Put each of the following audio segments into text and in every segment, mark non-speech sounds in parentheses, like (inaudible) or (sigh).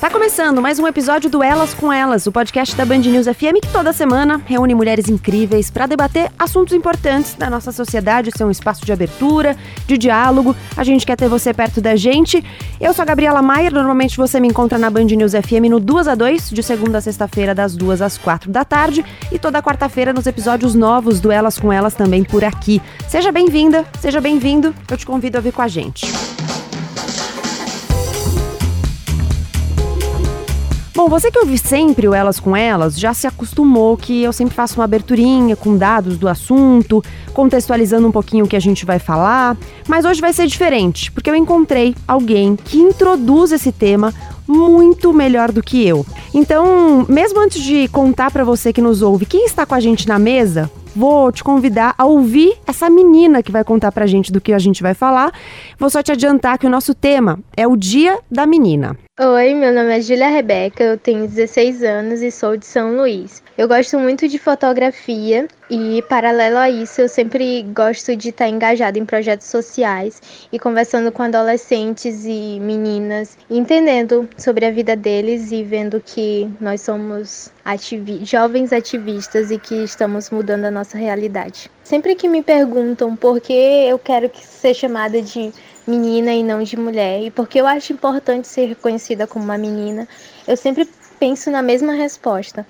Tá começando mais um episódio do Elas com Elas, o podcast da Band News FM que toda semana reúne mulheres incríveis para debater assuntos importantes da nossa sociedade, ser um espaço de abertura, de diálogo. A gente quer ter você perto da gente. Eu sou a Gabriela Maier, normalmente você me encontra na Band News FM no 2 a 2, de segunda a sexta-feira, das 2 às 4 da tarde, e toda quarta-feira nos episódios novos do Elas com Elas também por aqui. Seja bem-vinda, seja bem-vindo, eu te convido a vir com a gente. Bom, você que ouve sempre o Elas com Elas já se acostumou que eu sempre faço uma aberturinha com dados do assunto, contextualizando um pouquinho o que a gente vai falar, mas hoje vai ser diferente, porque eu encontrei alguém que introduz esse tema muito melhor do que eu. Então, mesmo antes de contar para você que nos ouve quem está com a gente na mesa, vou te convidar a ouvir essa menina que vai contar pra gente do que a gente vai falar. Vou só te adiantar que o nosso tema é o Dia da Menina. Oi, meu nome é Julia Rebeca, eu tenho 16 anos e sou de São Luís. Eu gosto muito de fotografia e, paralelo a isso, eu sempre gosto de estar engajada em projetos sociais e conversando com adolescentes e meninas, entendendo sobre a vida deles e vendo que nós somos ativi jovens ativistas e que estamos mudando a nossa realidade. Sempre que me perguntam por que eu quero ser chamada de menina e não de mulher, e porque eu acho importante ser reconhecida como uma menina, eu sempre penso na mesma resposta,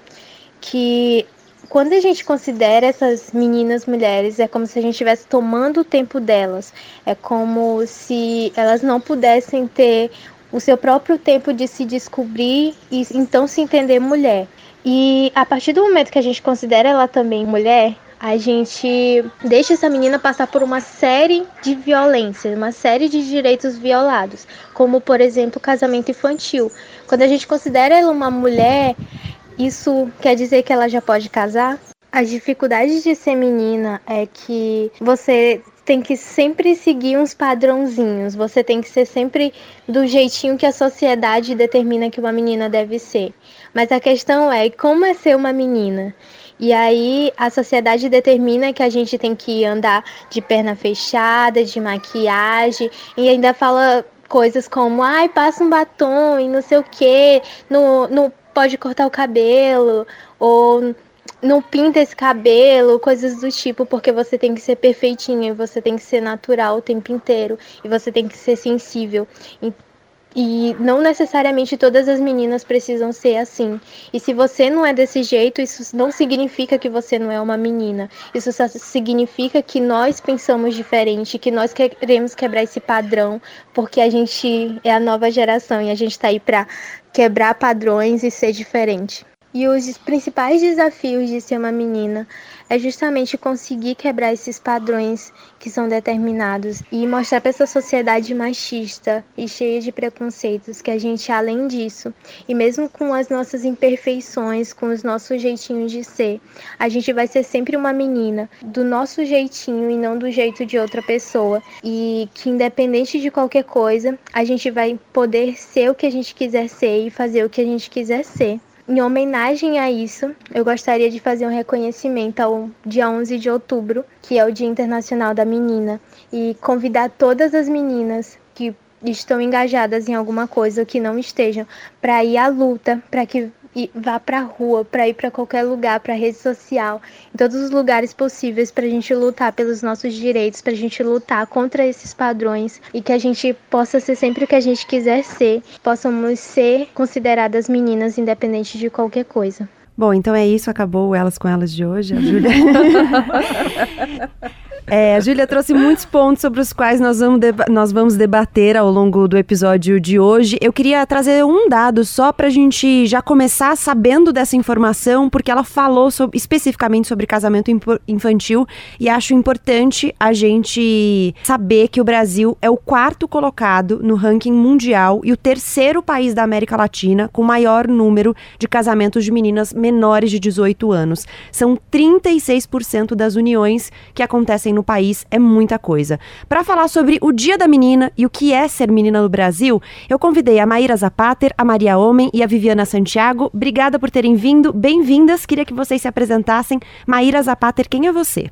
que quando a gente considera essas meninas mulheres, é como se a gente estivesse tomando o tempo delas, é como se elas não pudessem ter o seu próprio tempo de se descobrir e então se entender mulher. E a partir do momento que a gente considera ela também mulher, a gente deixa essa menina passar por uma série de violências, uma série de direitos violados, como por exemplo o casamento infantil. Quando a gente considera ela uma mulher, isso quer dizer que ela já pode casar? As dificuldades de ser menina é que você tem que sempre seguir uns padrãozinhos, você tem que ser sempre do jeitinho que a sociedade determina que uma menina deve ser. Mas a questão é como é ser uma menina? E aí a sociedade determina que a gente tem que andar de perna fechada, de maquiagem, e ainda fala coisas como, ai, passa um batom e não sei o que, não, não pode cortar o cabelo, ou não pinta esse cabelo, coisas do tipo, porque você tem que ser perfeitinha, você tem que ser natural o tempo inteiro, e você tem que ser sensível. E não necessariamente todas as meninas precisam ser assim. E se você não é desse jeito, isso não significa que você não é uma menina. Isso só significa que nós pensamos diferente, que nós queremos quebrar esse padrão, porque a gente é a nova geração e a gente está aí para quebrar padrões e ser diferente. E os principais desafios de ser uma menina é justamente conseguir quebrar esses padrões que são determinados e mostrar para essa sociedade machista e cheia de preconceitos que a gente, além disso, e mesmo com as nossas imperfeições, com os nossos jeitinhos de ser, a gente vai ser sempre uma menina do nosso jeitinho e não do jeito de outra pessoa. E que, independente de qualquer coisa, a gente vai poder ser o que a gente quiser ser e fazer o que a gente quiser ser. Em homenagem a isso, eu gostaria de fazer um reconhecimento ao dia 11 de outubro, que é o Dia Internacional da Menina, e convidar todas as meninas que estão engajadas em alguma coisa ou que não estejam para ir à luta, para que e vá para a rua, para ir para qualquer lugar, para rede social, em todos os lugares possíveis para a gente lutar pelos nossos direitos, para a gente lutar contra esses padrões e que a gente possa ser sempre o que a gente quiser ser, possamos ser consideradas meninas independente de qualquer coisa. Bom, então é isso, acabou Elas com Elas de hoje, a Júlia. (laughs) É, a Júlia trouxe muitos pontos sobre os quais nós vamos, nós vamos debater ao longo do episódio de hoje. Eu queria trazer um dado só para a gente já começar sabendo dessa informação, porque ela falou sobre, especificamente sobre casamento infantil e acho importante a gente saber que o Brasil é o quarto colocado no ranking mundial e o terceiro país da América Latina com maior número de casamentos de meninas menores de 18 anos. São 36% das uniões que acontecem no no país é muita coisa. Para falar sobre o Dia da Menina e o que é ser menina no Brasil, eu convidei a Maíra Zapater, a Maria Homem e a Viviana Santiago. Obrigada por terem vindo, bem-vindas. Queria que vocês se apresentassem. Maíra Zapater, quem é você?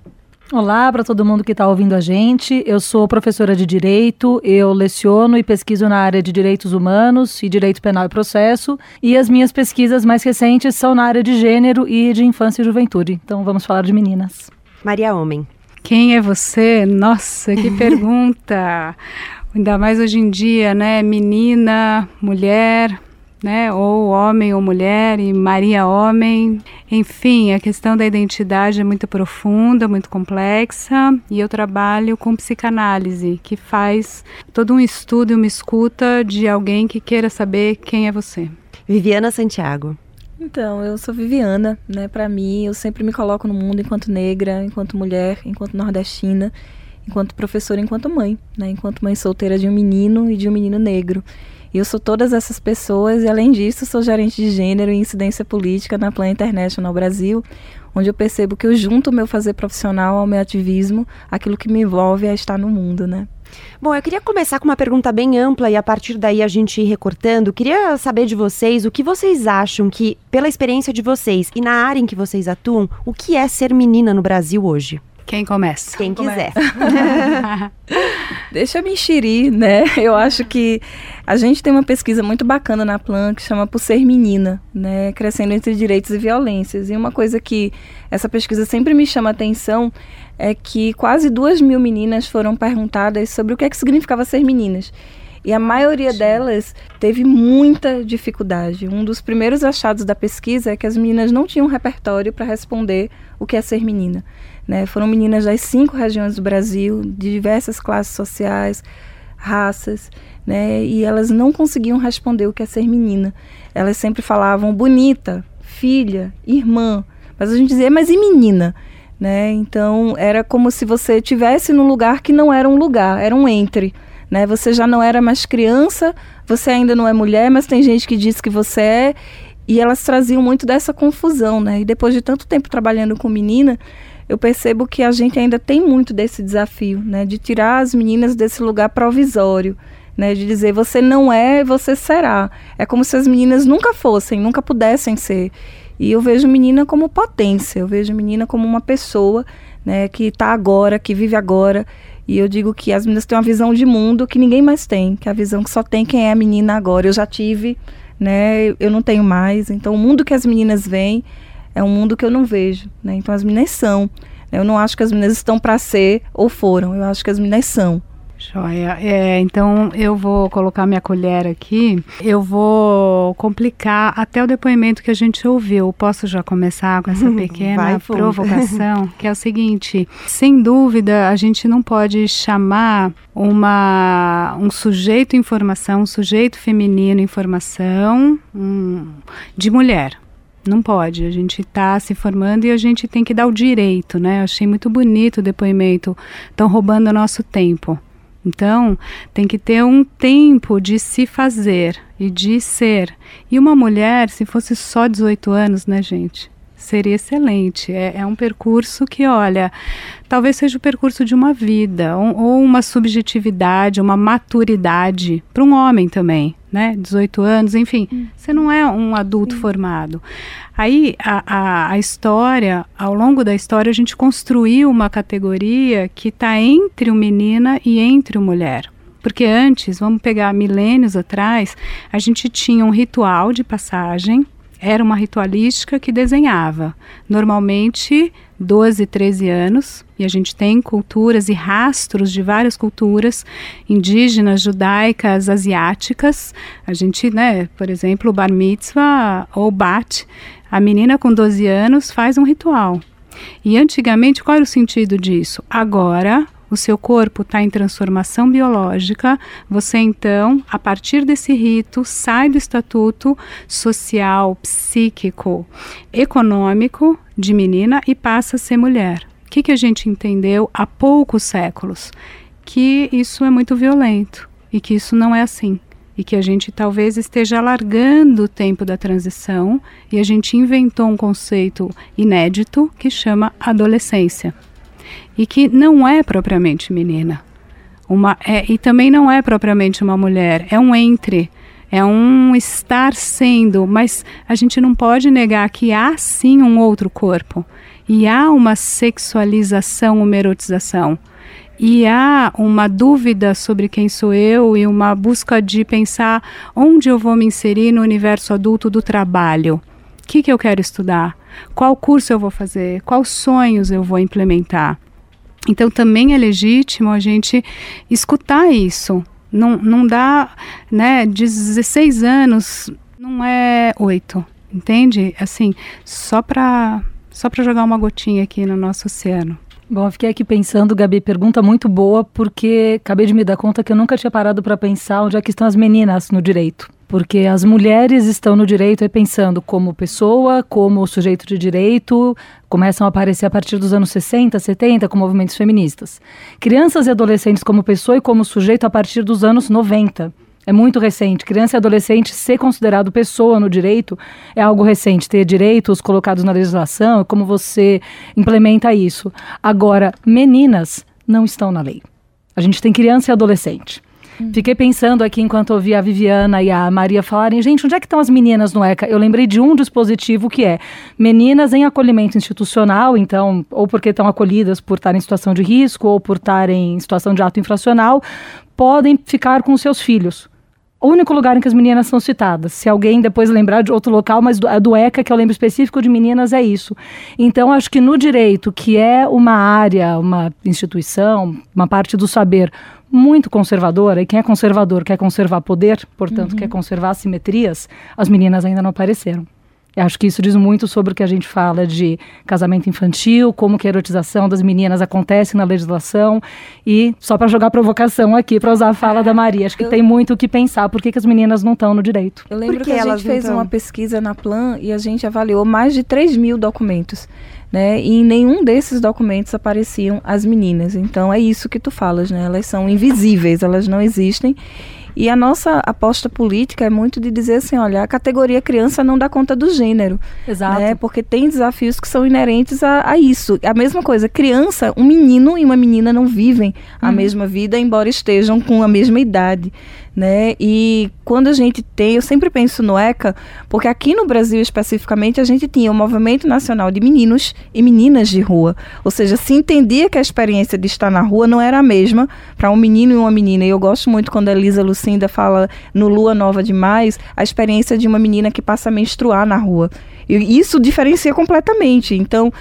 Olá para todo mundo que está ouvindo a gente. Eu sou professora de Direito, eu leciono e pesquiso na área de Direitos Humanos e Direito Penal e Processo, e as minhas pesquisas mais recentes são na área de Gênero e de Infância e Juventude. Então vamos falar de meninas. Maria Homem. Quem é você? Nossa, que (laughs) pergunta! Ainda mais hoje em dia, né? Menina, mulher, né? Ou homem ou mulher e Maria homem. Enfim, a questão da identidade é muito profunda, muito complexa, e eu trabalho com psicanálise, que faz todo um estudo e uma escuta de alguém que queira saber quem é você. Viviana Santiago. Então, eu sou Viviana, né? Para mim, eu sempre me coloco no mundo enquanto negra, enquanto mulher, enquanto nordestina, enquanto professora, enquanto mãe, né? Enquanto mãe solteira de um menino e de um menino negro. E eu sou todas essas pessoas e, além disso, sou gerente de gênero e incidência política na Plan International Brasil, onde eu percebo que eu junto o meu fazer profissional ao meu ativismo, aquilo que me envolve a estar no mundo, né? Bom, eu queria começar com uma pergunta bem ampla e a partir daí a gente ir recortando. Queria saber de vocês o que vocês acham que, pela experiência de vocês e na área em que vocês atuam, o que é ser menina no Brasil hoje? Quem começa? Quem quiser. (laughs) Deixa eu me enxerir, né? (laughs) Eu acho que a gente tem uma pesquisa muito bacana na Plan que chama Por Ser Menina, né? Crescendo entre Direitos e Violências. E uma coisa que essa pesquisa sempre me chama a atenção é que quase duas mil meninas foram perguntadas sobre o que é que significava ser meninas. E a maioria delas teve muita dificuldade. Um dos primeiros achados da pesquisa é que as meninas não tinham repertório para responder o que é ser menina. Né? Foram meninas das cinco regiões do Brasil, de diversas classes sociais, raças, né? E elas não conseguiam responder o que é ser menina. Elas sempre falavam bonita, filha, irmã. Mas a gente dizia, mas e menina? Né? Então era como se você tivesse num lugar que não era um lugar, era um entre. Né? Você já não era mais criança, você ainda não é mulher, mas tem gente que diz que você é. E elas traziam muito dessa confusão, né? E depois de tanto tempo trabalhando com menina, eu percebo que a gente ainda tem muito desse desafio, né, de tirar as meninas desse lugar provisório, né, de dizer você não é, você será. É como se as meninas nunca fossem, nunca pudessem ser. E eu vejo menina como potência, eu vejo menina como uma pessoa, né, que está agora, que vive agora. E eu digo que as meninas têm uma visão de mundo que ninguém mais tem, que é a visão que só tem quem é a menina agora. Eu já tive, né, eu não tenho mais. Então o mundo que as meninas veem é um mundo que eu não vejo, né? Então as meninas são. Eu não acho que as meninas estão para ser ou foram. Eu acho que as meninas são. Joia. É, então eu vou colocar minha colher aqui. Eu vou complicar até o depoimento que a gente ouviu. Posso já começar com essa (laughs) pequena Vai, provocação? (laughs) que é o seguinte: sem dúvida, a gente não pode chamar uma, um sujeito informação, um sujeito feminino informação um, de mulher. Não pode, a gente está se formando e a gente tem que dar o direito, né? Eu achei muito bonito o depoimento. Estão roubando o nosso tempo. Então, tem que ter um tempo de se fazer e de ser. E uma mulher, se fosse só 18 anos, né, gente? seria excelente. É, é, um percurso que, olha, talvez seja o percurso de uma vida, ou, ou uma subjetividade, uma maturidade para um homem também, né? 18 anos, enfim, hum. você não é um adulto Sim. formado. Aí a, a, a, história, ao longo da história, a gente construiu uma categoria que está entre o menina e entre o mulher. Porque antes, vamos pegar milênios atrás, a gente tinha um ritual de passagem era uma ritualística que desenhava, normalmente 12, 13 anos, e a gente tem culturas e rastros de várias culturas indígenas, judaicas, asiáticas. A gente, né, por exemplo, o bar mitzvah ou bat, a menina com 12 anos faz um ritual. E antigamente, qual era o sentido disso? Agora, o seu corpo está em transformação biológica, você então, a partir desse rito, sai do estatuto social, psíquico, econômico de menina e passa a ser mulher. O que, que a gente entendeu há poucos séculos? Que isso é muito violento e que isso não é assim e que a gente talvez esteja alargando o tempo da transição e a gente inventou um conceito inédito que chama adolescência e que não é propriamente menina. Uma, é, e também não é propriamente uma mulher, é um entre, é um estar sendo, mas a gente não pode negar que há sim um outro corpo e há uma sexualização, uma erotização. E há uma dúvida sobre quem sou eu e uma busca de pensar onde eu vou me inserir no universo adulto do trabalho. O que, que eu quero estudar? Qual curso eu vou fazer? Quais sonhos eu vou implementar? Então também é legítimo a gente escutar isso. Não, não dá, né, 16 anos não é 8, entende? Assim, só para só para jogar uma gotinha aqui no nosso oceano. Bom, eu fiquei aqui pensando, Gabi, pergunta muito boa, porque acabei de me dar conta que eu nunca tinha parado para pensar onde é que estão as meninas no direito. Porque as mulheres estão no direito e pensando como pessoa, como sujeito de direito, começam a aparecer a partir dos anos 60, 70 com movimentos feministas. Crianças e adolescentes como pessoa e como sujeito a partir dos anos 90 é muito recente. Criança e adolescente ser considerado pessoa no direito é algo recente. Ter direitos colocados na legislação, como você implementa isso. Agora, meninas não estão na lei. A gente tem criança e adolescente. Hum. Fiquei pensando aqui enquanto ouvi a Viviana e a Maria falarem, gente, onde é que estão as meninas no ECA? Eu lembrei de um dispositivo que é meninas em acolhimento institucional, então, ou porque estão acolhidas por estar em situação de risco ou por estar em situação de ato infracional, podem ficar com seus filhos o único lugar em que as meninas são citadas. Se alguém depois lembrar de outro local, mas do, a do ECA, que eu lembro específico de meninas, é isso. Então, acho que no direito, que é uma área, uma instituição, uma parte do saber muito conservadora, e quem é conservador quer conservar poder, portanto, uhum. quer conservar simetrias, as meninas ainda não apareceram. Eu acho que isso diz muito sobre o que a gente fala de casamento infantil, como que a erotização das meninas acontece na legislação e só para jogar provocação aqui, para usar a fala da Maria, acho que eu, tem muito o que pensar, por que, que as meninas não estão no direito? Eu lembro que, que a gente fez uma pesquisa na Plan e a gente avaliou mais de 3 mil documentos. Né? E em nenhum desses documentos apareciam as meninas. Então é isso que tu falas, né? Elas são invisíveis, elas não existem. E a nossa aposta política é muito de dizer assim, olha, a categoria criança não dá conta do gênero. Exato. Né? Porque tem desafios que são inerentes a, a, isso. A mesma coisa, criança, um menino e uma menina não vivem a uhum. mesma vida, embora estejam com a mesma idade né? E quando a gente tem, eu sempre penso no ECA, porque aqui no Brasil especificamente a gente tinha o Movimento Nacional de Meninos e Meninas de Rua, ou seja, se entendia que a experiência de estar na rua não era a mesma para um menino e uma menina. E eu gosto muito quando a Elisa Lucinda fala no Lua Nova Demais, a experiência de uma menina que passa a menstruar na rua. E isso diferencia completamente. Então,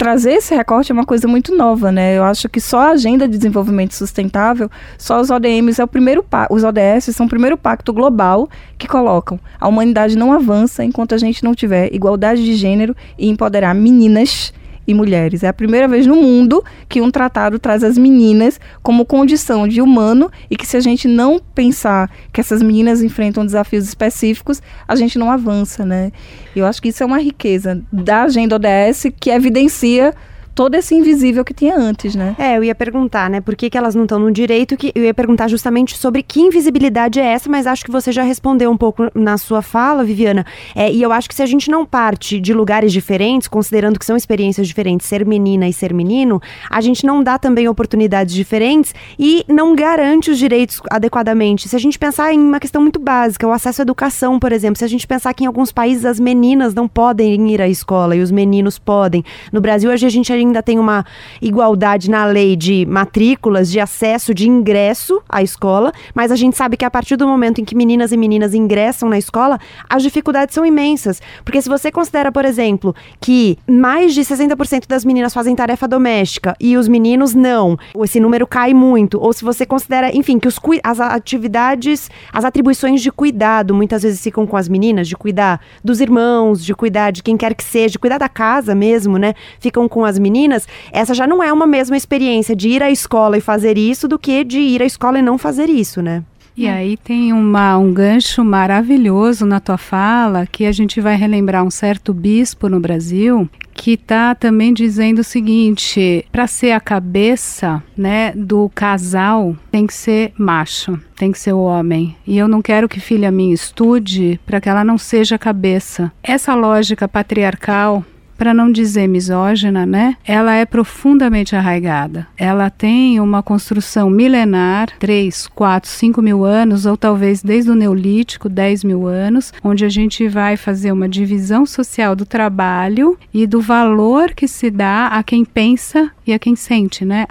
trazer esse recorte é uma coisa muito nova, né? Eu acho que só a agenda de desenvolvimento sustentável, só os ODMs é o primeiro os ODS são o primeiro pacto global que colocam a humanidade não avança enquanto a gente não tiver igualdade de gênero e empoderar meninas e mulheres. É a primeira vez no mundo que um tratado traz as meninas como condição de humano e que se a gente não pensar que essas meninas enfrentam desafios específicos, a gente não avança, né? Eu acho que isso é uma riqueza da agenda ODS que evidencia todo esse invisível que tinha antes, né? É, eu ia perguntar, né, por que, que elas não estão no direito, que eu ia perguntar justamente sobre que invisibilidade é essa, mas acho que você já respondeu um pouco na sua fala, Viviana, é, e eu acho que se a gente não parte de lugares diferentes, considerando que são experiências diferentes, ser menina e ser menino, a gente não dá também oportunidades diferentes e não garante os direitos adequadamente. Se a gente pensar em uma questão muito básica, o acesso à educação, por exemplo, se a gente pensar que em alguns países as meninas não podem ir à escola e os meninos podem, no Brasil hoje a gente ainda tem uma igualdade na lei de matrículas, de acesso, de ingresso à escola, mas a gente sabe que a partir do momento em que meninas e meninas ingressam na escola, as dificuldades são imensas. Porque se você considera, por exemplo, que mais de 60% das meninas fazem tarefa doméstica e os meninos não, esse número cai muito. Ou se você considera, enfim, que os, as atividades, as atribuições de cuidado muitas vezes ficam com as meninas, de cuidar dos irmãos, de cuidar de quem quer que seja, de cuidar da casa mesmo, né? Ficam com as meninas meninas, essa já não é uma mesma experiência de ir à escola e fazer isso do que de ir à escola e não fazer isso, né? E aí tem uma, um gancho maravilhoso na tua fala que a gente vai relembrar um certo bispo no Brasil que está também dizendo o seguinte: para ser a cabeça, né, do casal tem que ser macho, tem que ser o homem. E eu não quero que filha minha estude para que ela não seja a cabeça. Essa lógica patriarcal para não dizer misógina, né? Ela é profundamente arraigada. Ela tem uma construção milenar, 3, 4, 5 mil anos, ou talvez desde o Neolítico, 10 mil anos, onde a gente vai fazer uma divisão social do trabalho e do valor que se dá a quem pensa e a quem sente, né?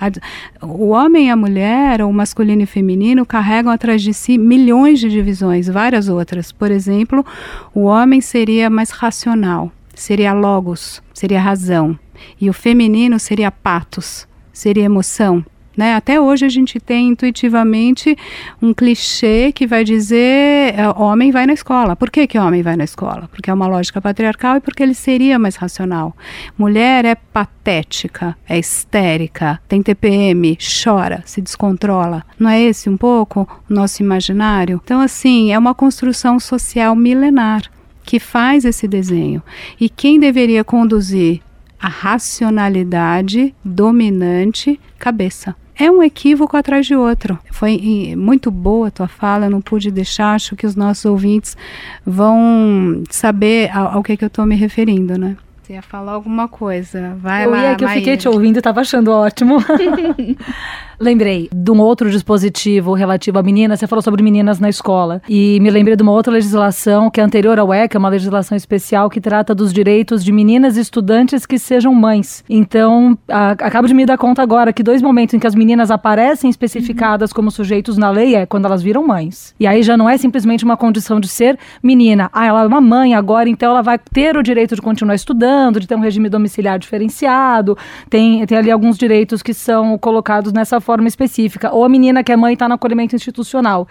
o homem e a mulher, o masculino e feminino, carregam atrás de si milhões de divisões, várias outras. Por exemplo, o homem seria mais racional, seria logos, seria razão. E o feminino seria patos, seria emoção. Né? Até hoje a gente tem intuitivamente um clichê que vai dizer é, homem vai na escola. Por que, que homem vai na escola? Porque é uma lógica patriarcal e porque ele seria mais racional. Mulher é patética, é histérica, tem TPM, chora, se descontrola. Não é esse um pouco o nosso imaginário? Então, assim, é uma construção social milenar que faz esse desenho. E quem deveria conduzir a racionalidade dominante, cabeça é um equívoco atrás de outro. Foi muito boa a tua fala, não pude deixar, acho que os nossos ouvintes vão saber ao, ao que, que eu estou me referindo, né? Você ia falar alguma coisa. Vai eu lá, ia que Maíra. eu fiquei te ouvindo estava achando ótimo. (laughs) lembrei de um outro dispositivo relativo a meninas. Você falou sobre meninas na escola. E me lembrei de uma outra legislação que é anterior ao ECA, uma legislação especial que trata dos direitos de meninas estudantes que sejam mães. Então, a, acabo de me dar conta agora que dois momentos em que as meninas aparecem especificadas uhum. como sujeitos na lei é quando elas viram mães. E aí já não é simplesmente uma condição de ser menina. Ah, ela é uma mãe agora, então ela vai ter o direito de continuar estudando, de ter um regime domiciliar diferenciado. Tem, tem ali alguns direitos que são colocados nessa forma específica, ou a menina que é mãe está no acolhimento institucional.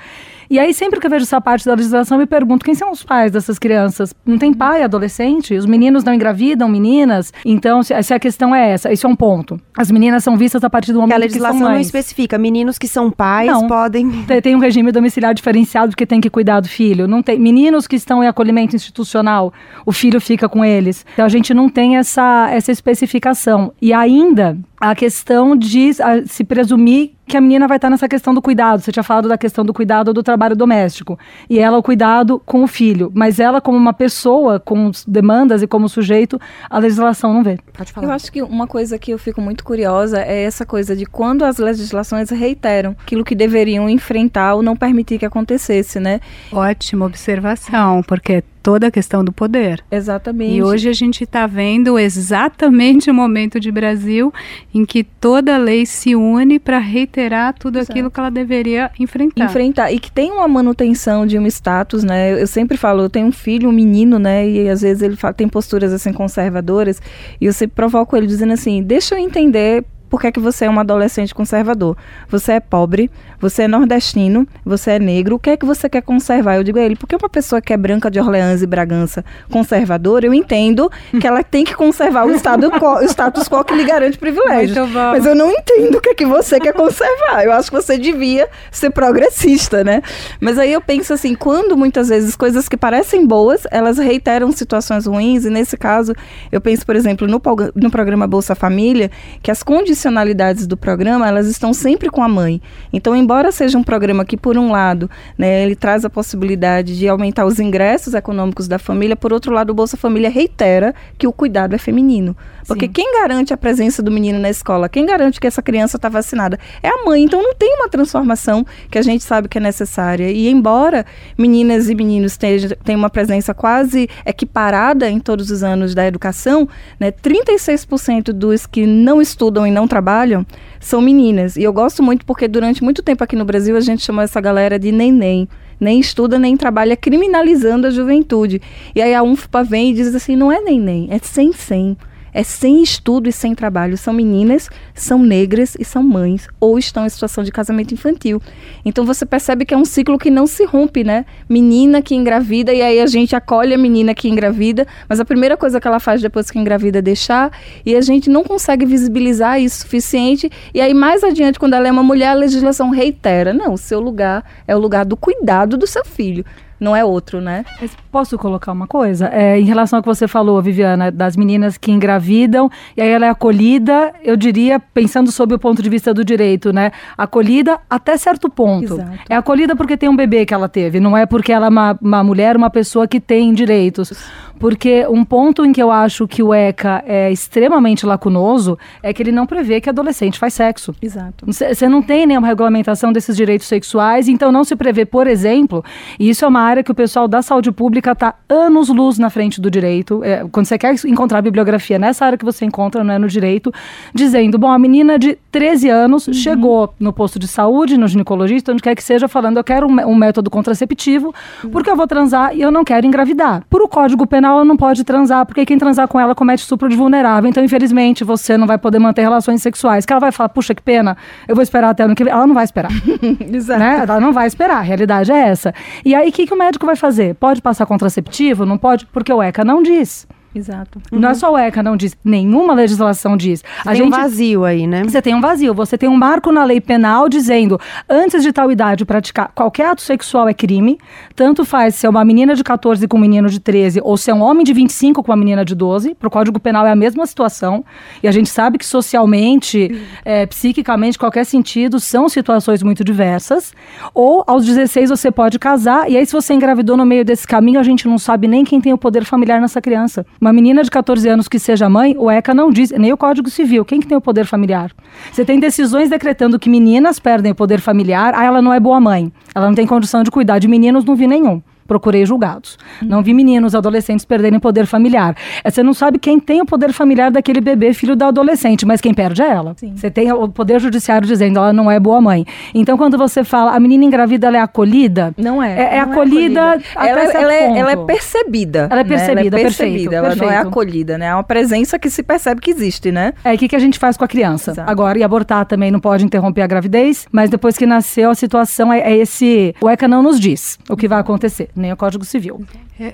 E aí, sempre que eu vejo essa parte da legislação, eu me pergunto quem são os pais dessas crianças? Não tem pai adolescente? Os meninos não engravidam meninas? Então, se, se a questão é essa, esse é um ponto. As meninas são vistas a partir do momento que a legislação que não especifica. Meninos que são pais não. podem. Tem, tem um regime domiciliar diferenciado porque tem que cuidar do filho. Não tem meninos que estão em acolhimento institucional, o filho fica com eles. Então a gente não tem essa, essa especificação. E ainda a questão de a, se presumir que a menina vai estar nessa questão do cuidado. Você tinha falado da questão do cuidado do trabalho doméstico. E ela o cuidado com o filho. Mas ela, como uma pessoa, com demandas e como sujeito, a legislação não vê. Pode falar. Eu acho que uma coisa que eu fico muito curiosa é essa coisa de quando as legislações reiteram aquilo que deveriam enfrentar ou não permitir que acontecesse, né? Ótima observação, porque toda a questão do poder. Exatamente. E hoje a gente está vendo exatamente o momento de Brasil em que toda lei se une para reiterar tudo Exato. aquilo que ela deveria enfrentar. Enfrentar. E que tem uma manutenção de um status, né? Eu sempre falo, eu tenho um filho, um menino, né? E às vezes ele fala, tem posturas assim conservadoras. E eu sempre provoco ele dizendo assim: deixa eu entender por que, é que você é um adolescente conservador? Você é pobre, você é nordestino, você é negro, o que é que você quer conservar? Eu digo a ele, porque uma pessoa que é branca de Orleans e Bragança conservadora, eu entendo que ela tem que conservar o, estado, (laughs) o status quo que lhe garante privilégio. Mas eu não entendo o que é que você quer conservar. Eu acho que você devia ser progressista, né? Mas aí eu penso assim, quando muitas vezes coisas que parecem boas, elas reiteram situações ruins, e nesse caso, eu penso, por exemplo, no, no programa Bolsa Família, que as condições condicionalidades do programa, elas estão sempre com a mãe. Então, embora seja um programa que, por um lado, né, ele traz a possibilidade de aumentar os ingressos econômicos da família, por outro lado, o Bolsa Família reitera que o cuidado é feminino. Porque Sim. quem garante a presença do menino na escola, quem garante que essa criança está vacinada, é a mãe. Então, não tem uma transformação que a gente sabe que é necessária. E, embora meninas e meninos tenham, tenham uma presença quase equiparada em todos os anos da educação, né, 36% dos que não estudam e não trabalham são meninas. E eu gosto muito porque durante muito tempo aqui no Brasil a gente chamou essa galera de neném. Nem estuda, nem trabalha, criminalizando a juventude. E aí a UNFPA vem e diz assim: não é neném, é sem sem é sem estudo e sem trabalho. São meninas, são negras e são mães, ou estão em situação de casamento infantil. Então você percebe que é um ciclo que não se rompe, né? Menina que engravida, e aí a gente acolhe a menina que engravida, mas a primeira coisa que ela faz depois que engravida é deixar, e a gente não consegue visibilizar isso suficiente, e aí mais adiante, quando ela é uma mulher, a legislação reitera: não, o seu lugar é o lugar do cuidado do seu filho não é outro, né? Mas posso colocar uma coisa? É, em relação ao que você falou, Viviana, das meninas que engravidam e aí ela é acolhida, eu diria, pensando sob o ponto de vista do direito, né? Acolhida até certo ponto. Exato. É acolhida porque tem um bebê que ela teve, não é porque ela é uma, uma mulher, uma pessoa que tem direitos. Porque um ponto em que eu acho que o ECA é extremamente lacunoso é que ele não prevê que adolescente faz sexo. Exato. Você não tem nenhuma regulamentação desses direitos sexuais, então não se prevê, por exemplo, e isso é uma área que o pessoal da saúde pública está anos-luz na frente do direito. É, quando você quer encontrar bibliografia nessa área que você encontra, não é no direito, dizendo: bom, a menina de 13 anos uhum. chegou no posto de saúde, no ginecologista, onde quer que seja, falando: eu quero um, um método contraceptivo, uhum. porque eu vou transar e eu não quero engravidar. Por o Código Penal, ela não pode transar, porque quem transar com ela comete estupro de vulnerável. Então, infelizmente, você não vai poder manter relações sexuais. Que ela vai falar, puxa, que pena, eu vou esperar até ano que vem. Ela não vai esperar. (laughs) Exato. Né? Ela não vai esperar, a realidade é essa. E aí, o que, que o médico vai fazer? Pode passar contraceptivo? Não pode? Porque o ECA não diz. Exato. Uhum. Não é só o ECA, não diz. Nenhuma legislação diz. Você a tem gente, um vazio aí, né? Você tem um vazio. Você tem um marco na lei penal dizendo antes de tal idade praticar qualquer ato sexual é crime. Tanto faz se é uma menina de 14 com um menino de 13 ou se é um homem de 25 com uma menina de 12. Para o Código Penal é a mesma situação. E a gente sabe que socialmente, é, psiquicamente, qualquer sentido, são situações muito diversas. Ou aos 16 você pode casar. E aí, se você engravidou no meio desse caminho, a gente não sabe nem quem tem o poder familiar nessa criança. Uma menina de 14 anos que seja mãe, o ECA não diz, nem o Código Civil. Quem que tem o poder familiar? Você tem decisões decretando que meninas perdem o poder familiar, ah, ela não é boa mãe. Ela não tem condição de cuidar de meninos, não vi nenhum procurei julgados. Uhum. Não vi meninos, adolescentes perderem poder familiar. É, você não sabe quem tem o poder familiar daquele bebê, filho da adolescente, mas quem perde é ela. Sim. Você tem o poder judiciário dizendo ela não é boa mãe. Então, quando você fala a menina engravida, ela é acolhida? Não é. É, é não acolhida. É acolhida. Ela, ela, é, ela, é, percebida. Ela é percebida, né? ela é percebida. Perfeito, ela perfeito. não é acolhida, né? É uma presença que se percebe que existe, né? É, o que, que a gente faz com a criança? Exato. Agora, e abortar também não pode interromper a gravidez, mas depois que nasceu, a situação é, é esse. O ECA não nos diz o que vai acontecer, nem o Código Civil.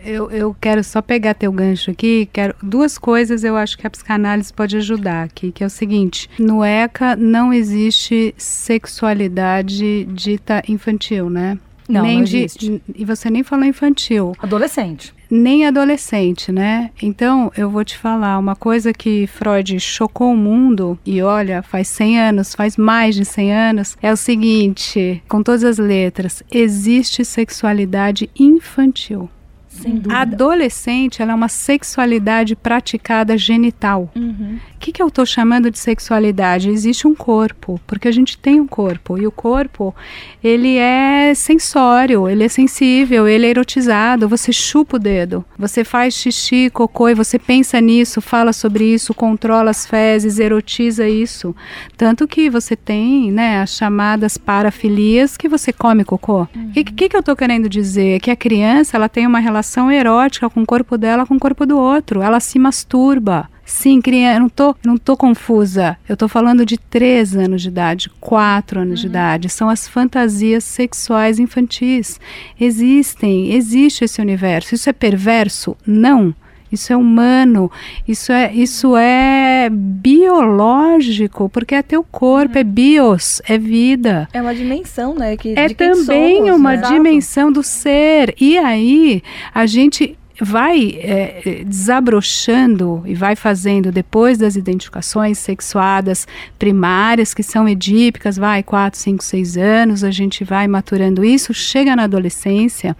Eu, eu quero só pegar teu gancho aqui. Quero duas coisas eu acho que a psicanálise pode ajudar aqui, que é o seguinte: no ECA não existe sexualidade dita infantil, né? Não, nem não. De, e você nem falou infantil. Adolescente. Nem adolescente, né? Então, eu vou te falar uma coisa que Freud chocou o mundo, e olha, faz 100 anos, faz mais de 100 anos, é o seguinte, com todas as letras, existe sexualidade infantil. Sem dúvida. Adolescente, ela é uma sexualidade praticada genital. Uhum. O que, que eu estou chamando de sexualidade? Existe um corpo, porque a gente tem um corpo. E o corpo, ele é sensório, ele é sensível, ele é erotizado. Você chupa o dedo, você faz xixi, cocô, e você pensa nisso, fala sobre isso, controla as fezes, erotiza isso. Tanto que você tem né, as chamadas parafilias que você come cocô. O uhum. que, que, que eu estou querendo dizer? Que a criança ela tem uma relação erótica com o corpo dela com o corpo do outro. Ela se masturba. Sim, criança, eu não tô, não tô confusa. Eu tô falando de 3 anos de idade, 4 anos uhum. de idade. São as fantasias sexuais infantis. Existem, existe esse universo. Isso é perverso? Não. Isso é humano, isso é, isso é biológico, porque é teu corpo, é bios, é vida. É uma dimensão, né? Que, é também somos, uma né? dimensão do ser. E aí, a gente vai é, desabrochando e vai fazendo depois das identificações sexuadas primárias, que são edípicas, vai 4, 5, 6 anos, a gente vai maturando isso, chega na adolescência,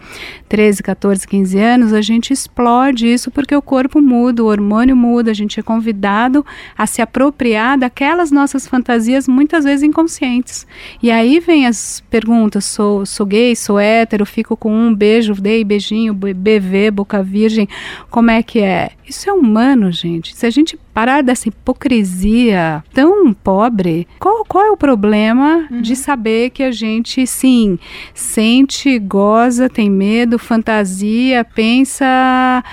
13, 14, 15 anos, a gente explode isso porque o corpo muda, o hormônio muda, a gente é convidado a se apropriar daquelas nossas fantasias muitas vezes inconscientes. E aí vem as perguntas, sou, sou gay, sou hétero, fico com um beijo, dei beijinho, BV, boca virgem, como é que é? Isso é humano, gente. Se a gente parar dessa hipocrisia tão pobre, qual, qual é o problema uhum. de saber que a gente, sim, sente, goza, tem medo, fantasia, pensa.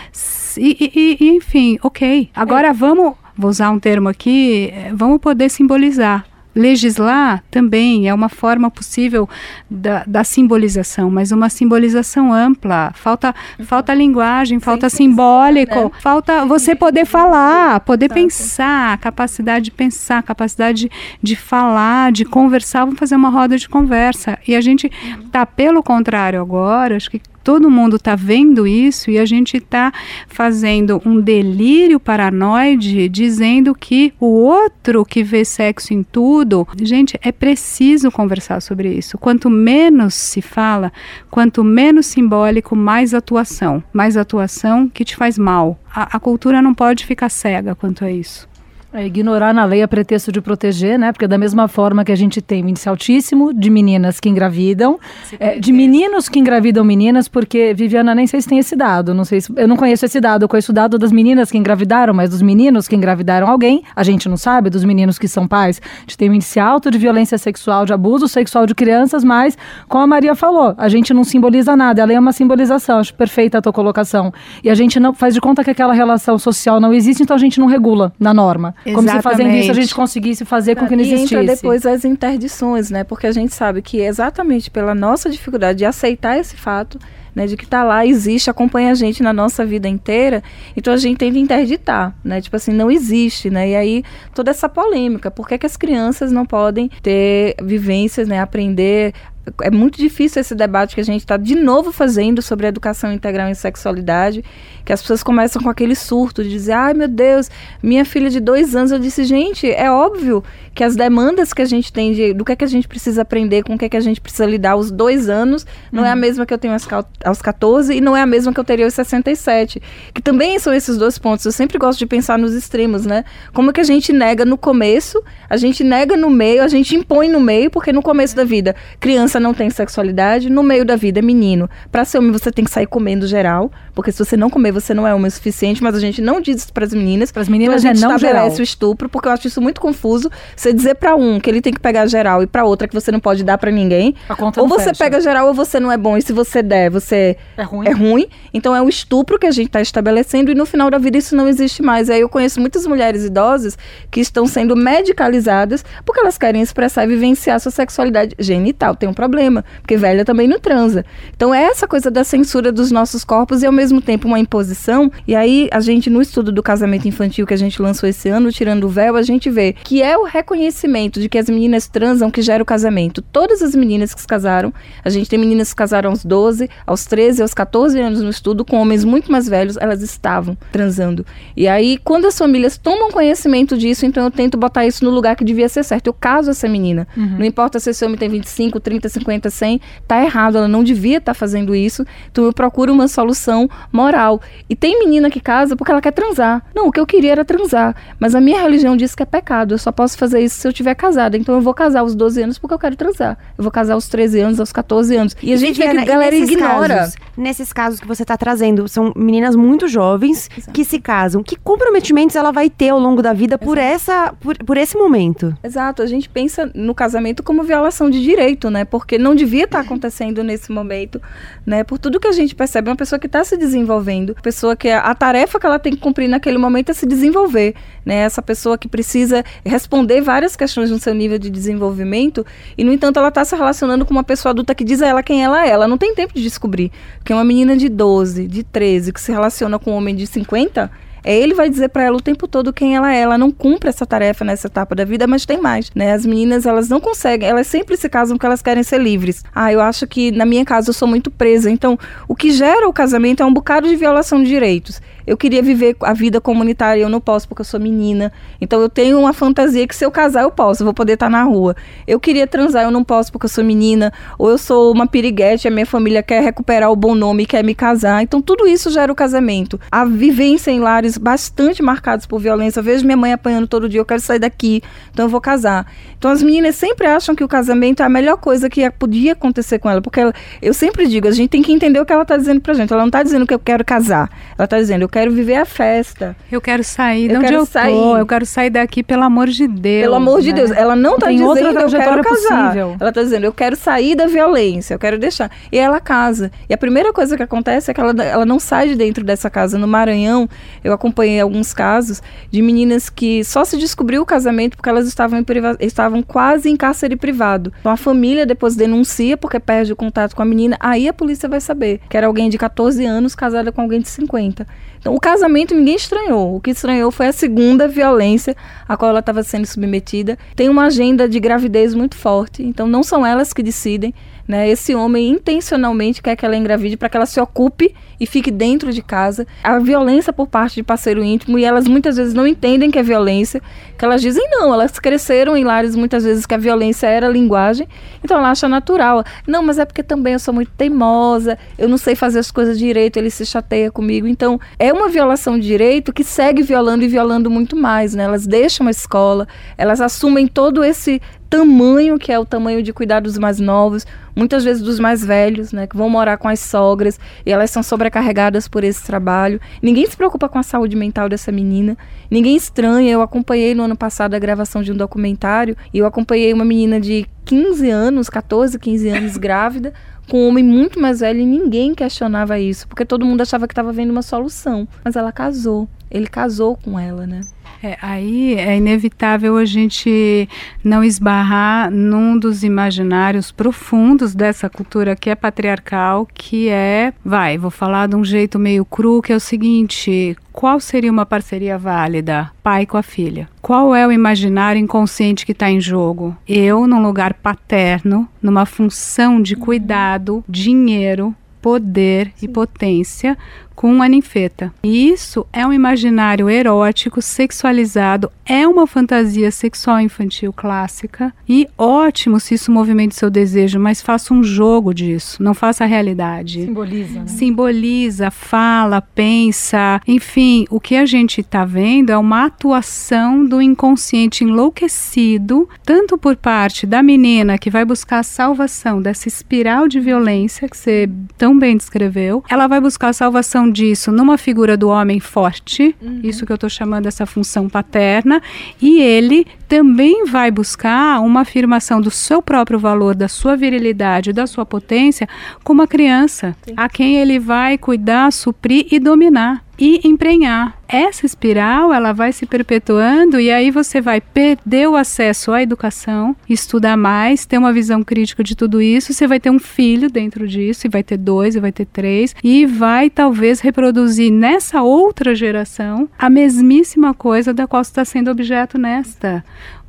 E, e, e enfim, ok. Agora é. vamos, vou usar um termo aqui, vamos poder simbolizar legislar também é uma forma possível da, da simbolização, mas uma simbolização ampla. Falta, falta linguagem, falta simbólico, né? falta você poder falar, poder Exato. pensar, capacidade de pensar, capacidade de, de falar, de conversar. Vamos fazer uma roda de conversa. E a gente está, pelo contrário, agora, acho que todo mundo está vendo isso e a gente está fazendo um delírio paranoide dizendo que o outro que vê sexo em tudo, gente, é preciso conversar sobre isso. Quanto menos se fala, quanto menos simbólico, mais atuação. Mais atuação que te faz mal. A, a cultura não pode ficar cega quanto a isso. É ignorar na lei a pretexto de proteger, né? Porque da mesma forma que a gente tem um índice altíssimo de meninas que engravidam, é, de meninos que engravidam meninas, porque, Viviana, nem sei se tem esse dado, não sei se, eu não conheço esse dado, eu conheço o dado das meninas que engravidaram, mas dos meninos que engravidaram alguém, a gente não sabe, dos meninos que são pais. A gente tem um índice alto de violência sexual, de abuso sexual de crianças, mas, como a Maria falou, a gente não simboliza nada, a lei é uma simbolização, acho perfeita a tua colocação. E a gente não faz de conta que aquela relação social não existe, então a gente não regula na norma. Exatamente. Como se fazendo isso a gente conseguisse fazer com que não existisse. E entra depois as interdições, né? Porque a gente sabe que exatamente pela nossa dificuldade de aceitar esse fato, né, de que está lá, existe, acompanha a gente na nossa vida inteira, então a gente tenta interditar, né, tipo assim, não existe, né, e aí toda essa polêmica, por que, que as crianças não podem ter vivências, né, aprender é muito difícil esse debate que a gente está de novo fazendo sobre educação integral em sexualidade, que as pessoas começam com aquele surto de dizer, ai meu Deus, minha filha de dois anos, eu disse, gente, é óbvio que as demandas que a gente tem de, do que é que a gente precisa aprender, com o que é que a gente precisa lidar aos dois anos, não uhum. é a uhum. mesma que eu tenho aos, aos 14 e não é a mesma que eu teria aos 67. Que também são esses dois pontos. Eu sempre gosto de pensar nos extremos, né? Como que a gente nega no começo, a gente nega no meio, a gente impõe no meio, porque no começo da vida, criança não tem sexualidade, no meio da vida é menino. Para ser homem, você tem que sair comendo geral, porque se você não comer, você não é homem o suficiente, mas a gente não diz isso para as meninas. Para as meninas então a gente é não estabelece geral. o estupro, porque eu acho isso muito confuso. Você dizer para um que ele tem que pegar geral e para outra que você não pode dar para ninguém. ou você fecha. pega geral ou você não é bom. E se você der, você é ruim. É ruim. Então é o estupro que a gente está estabelecendo e no final da vida isso não existe mais. Aí eu conheço muitas mulheres idosas que estão sendo medicalizadas porque elas querem expressar e vivenciar sua sexualidade genital. Tem um problema, porque velha também não transa. Então é essa coisa da censura dos nossos corpos e ao mesmo tempo uma imposição. E aí a gente no estudo do casamento infantil que a gente lançou esse ano, tirando o véu, a gente vê que é o reconhecimento de que as meninas transam que gera o casamento. Todas as meninas que se casaram, a gente tem meninas que casaram aos 12, aos 13, aos 14 anos no estudo, com homens muito mais velhos, elas estavam transando. E aí, quando as famílias tomam conhecimento disso, então eu tento botar isso no lugar que devia ser certo. Eu caso essa menina. Uhum. Não importa se esse homem tem 25, 30, 50, 100, tá errado, ela não devia estar tá fazendo isso. Então eu procuro uma solução moral. E tem menina que casa porque ela quer transar. Não, o que eu queria era transar. Mas a minha religião diz que é pecado. Eu só posso fazer isso se eu estiver casada. Então eu vou casar aos 12 anos porque eu quero transar. Eu vou casar aos 13 anos, aos 14 anos. E a gente vê que a galera ignora. Casos, nesses casos que você está trazendo, são meninas muito jovens Exato. que se casam. Que comprometimentos ela vai ter ao longo da vida por, essa, por, por esse momento? Exato. A gente pensa no casamento como violação de direito, né? Porque não devia estar tá (laughs) acontecendo nesse momento, né? Por tudo que a gente percebe, uma pessoa que está se desenvolvendo, pessoa que a, a tarefa que ela tem que cumprir naquele momento é se desenvolver, né? Essa pessoa que precisa responder várias questões no seu nível de desenvolvimento e, no entanto, ela está se relacionando com uma pessoa adulta que diz a ela quem ela é. Ela não tem tempo de descobrir. Porque uma menina de 12, de 13, que se relaciona com um homem de 50 é, ele vai dizer para ela o tempo todo quem ela é. Ela não cumpre essa tarefa nessa etapa da vida, mas tem mais, né? As meninas, elas não conseguem, elas sempre se casam porque elas querem ser livres. Ah, eu acho que na minha casa eu sou muito presa. Então, o que gera o casamento é um bocado de violação de direitos. Eu queria viver a vida comunitária, eu não posso porque eu sou menina. Então eu tenho uma fantasia que se eu casar eu posso, eu vou poder estar na rua. Eu queria transar, eu não posso porque eu sou menina. Ou eu sou uma piriguete, a minha família quer recuperar o bom nome quer me casar. Então tudo isso gera o casamento. A vivência em lares bastante marcados por violência. Eu vejo minha mãe apanhando todo dia, eu quero sair daqui, então eu vou casar. Então as meninas sempre acham que o casamento é a melhor coisa que podia acontecer com ela. Porque ela, eu sempre digo, a gente tem que entender o que ela está dizendo pra gente. Ela não está dizendo que eu quero casar. Ela está dizendo, eu quero viver a festa. Eu quero sair de eu onde quero eu sair. tô. Eu quero sair daqui, pelo amor de Deus. Pelo amor né? de Deus. Ela não está dizendo eu quero casar. Possível. Ela está dizendo eu quero sair da violência, eu quero deixar. E ela casa. E a primeira coisa que acontece é que ela, ela não sai de dentro dessa casa. No Maranhão, eu acompanhei alguns casos de meninas que só se descobriu o casamento porque elas estavam, estavam quase em cárcere privado. Então a família depois denuncia porque perde o contato com a menina, aí a polícia vai saber que era alguém de 14 anos casada com alguém de 50. Então, o casamento ninguém estranhou. O que estranhou foi a segunda violência a qual ela estava sendo submetida. Tem uma agenda de gravidez muito forte, então não são elas que decidem. Né? Esse homem intencionalmente quer que ela engravide para que ela se ocupe e fique dentro de casa. A violência por parte de parceiro íntimo e elas muitas vezes não entendem que é violência, que elas dizem não, elas cresceram em lares muitas vezes que a violência era linguagem, então ela acha natural. Não, mas é porque também eu sou muito teimosa, eu não sei fazer as coisas direito, ele se chateia comigo. Então, é uma violação de direito que segue violando e violando muito mais, né? Elas deixam a escola, elas assumem todo esse tamanho que é o tamanho de cuidar dos mais novos, muitas vezes dos mais velhos, né, que vão morar com as sogras e elas são sobrecarregadas por esse trabalho. Ninguém se preocupa com a saúde mental dessa menina, ninguém estranha. Eu acompanhei no ano passado a gravação de um documentário e eu acompanhei uma menina de 15 anos, 14, 15 anos (laughs) grávida, com um homem muito mais velho e ninguém questionava isso, porque todo mundo achava que estava vendo uma solução. Mas ela casou, ele casou com ela, né? É, aí é inevitável a gente não esbarrar num dos imaginários profundos dessa cultura que é patriarcal, que é, vai, vou falar de um jeito meio cru, que é o seguinte: qual seria uma parceria válida? Pai com a filha. Qual é o imaginário inconsciente que está em jogo? Eu, num lugar paterno, numa função de cuidado, dinheiro, poder Sim. e potência, com uma ninfeta. E isso é um imaginário erótico, sexualizado, é uma fantasia sexual infantil clássica e ótimo se isso movimente seu desejo, mas faça um jogo disso, não faça a realidade. Simboliza, né? Simboliza, fala, pensa, enfim, o que a gente está vendo é uma atuação do inconsciente enlouquecido, tanto por parte da menina que vai buscar a salvação dessa espiral de violência que você tão bem descreveu, ela vai buscar a salvação disso numa figura do homem forte, uhum. isso que eu estou chamando essa função paterna, e ele também vai buscar uma afirmação do seu próprio valor, da sua virilidade, da sua potência, como uma criança, Sim. a quem ele vai cuidar, suprir e dominar e emprenhar. Essa espiral ela vai se perpetuando e aí você vai perder o acesso à educação, estudar mais, ter uma visão crítica de tudo isso. Você vai ter um filho dentro disso, e vai ter dois, e vai ter três, e vai talvez reproduzir nessa outra geração a mesmíssima coisa da qual está sendo objeto nesta.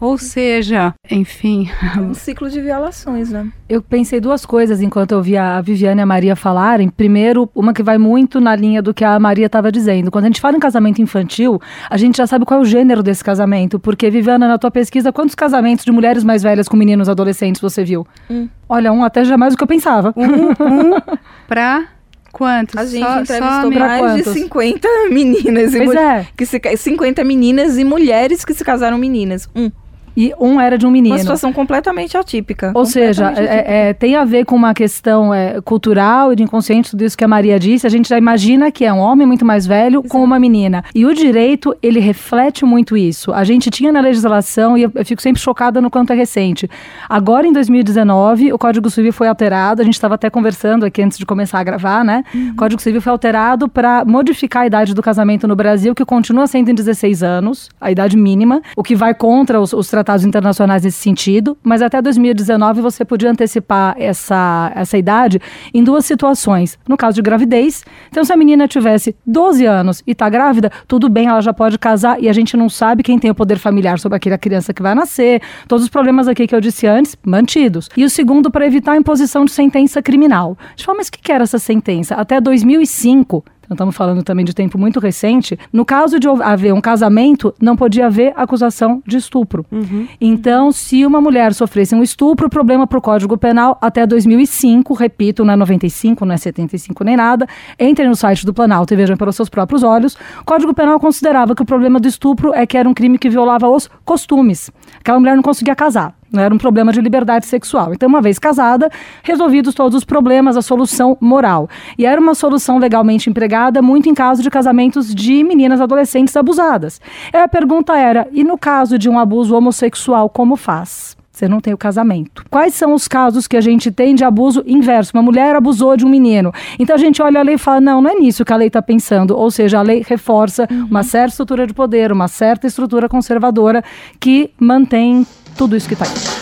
Ou seja, enfim. É um ciclo de violações, né? Eu pensei duas coisas enquanto eu via a Viviane e a Maria falarem. Primeiro, uma que vai muito na linha do que a Maria estava dizendo. Quando a gente fala em casamento infantil, a gente já sabe qual é o gênero desse casamento. Porque, Viviana, na tua pesquisa, quantos casamentos de mulheres mais velhas com meninos adolescentes você viu? Hum. Olha, um até já mais do que eu pensava. Um, um (laughs) pra Quantos? A gente só, entrevistou só mais quantos? de 50 meninas. Pois e é. Que se, 50 meninas e mulheres que se casaram meninas. Um e um era de um menino. Uma situação completamente atípica. Ou seja, é, é, tem a ver com uma questão é, cultural e de inconsciente, tudo isso que a Maria disse. A gente já imagina que é um homem muito mais velho Exato. com uma menina. E o direito, ele reflete muito isso. A gente tinha na legislação, e eu, eu fico sempre chocada no quanto é recente. Agora, em 2019, o Código Civil foi alterado. A gente estava até conversando aqui antes de começar a gravar, né? Uhum. O Código Civil foi alterado para modificar a idade do casamento no Brasil, que continua sendo em 16 anos, a idade mínima, o que vai contra os, os tratados internacionais nesse sentido, mas até 2019 você podia antecipar essa, essa idade em duas situações. No caso de gravidez, então se a menina tivesse 12 anos e está grávida, tudo bem, ela já pode casar e a gente não sabe quem tem o poder familiar sobre aquela criança que vai nascer, todos os problemas aqui que eu disse antes, mantidos. E o segundo, para evitar a imposição de sentença criminal. De mas o que era essa sentença? Até 2005, estamos falando também de tempo muito recente, no caso de haver um casamento, não podia haver acusação de estupro. Uhum. Então, se uma mulher sofresse um estupro, problema para o Código Penal até 2005, repito, não é 95, não é 75 nem nada, entrem no site do Planalto e vejam pelos seus próprios olhos, o Código Penal considerava que o problema do estupro é que era um crime que violava os costumes. Aquela mulher não conseguia casar. Não era um problema de liberdade sexual. Então, uma vez casada, resolvidos todos os problemas, a solução moral. E era uma solução legalmente empregada muito em caso de casamentos de meninas adolescentes abusadas. E a pergunta era: e no caso de um abuso homossexual, como faz? você não tem o casamento. Quais são os casos que a gente tem de abuso inverso? Uma mulher abusou de um menino. Então a gente olha a lei e fala: não, não é nisso que a lei está pensando. Ou seja, a lei reforça uhum. uma certa estrutura de poder, uma certa estrutura conservadora que mantém tudo isso que está aí.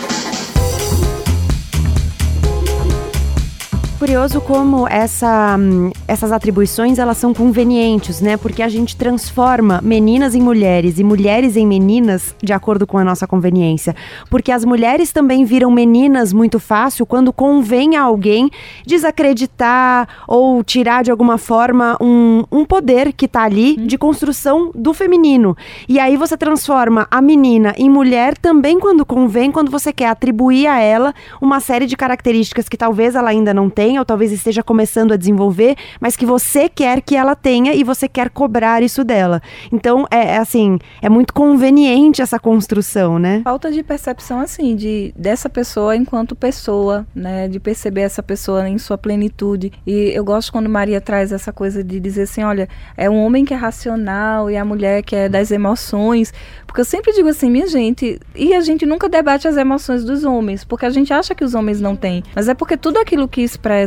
Curioso como essa, essas atribuições elas são convenientes, né? Porque a gente transforma meninas em mulheres e mulheres em meninas de acordo com a nossa conveniência. Porque as mulheres também viram meninas muito fácil quando convém a alguém desacreditar ou tirar de alguma forma um, um poder que tá ali uhum. de construção do feminino. E aí você transforma a menina em mulher também quando convém, quando você quer atribuir a ela uma série de características que talvez ela ainda não tenha tem ou talvez esteja começando a desenvolver, mas que você quer que ela tenha e você quer cobrar isso dela. Então, é, é assim, é muito conveniente essa construção, né? Falta de percepção, assim, de dessa pessoa enquanto pessoa, né? De perceber essa pessoa em sua plenitude. E eu gosto quando Maria traz essa coisa de dizer assim, olha, é um homem que é racional e a mulher que é das emoções. Porque eu sempre digo assim, minha gente, e a gente nunca debate as emoções dos homens, porque a gente acha que os homens não têm. Mas é porque tudo aquilo que expressa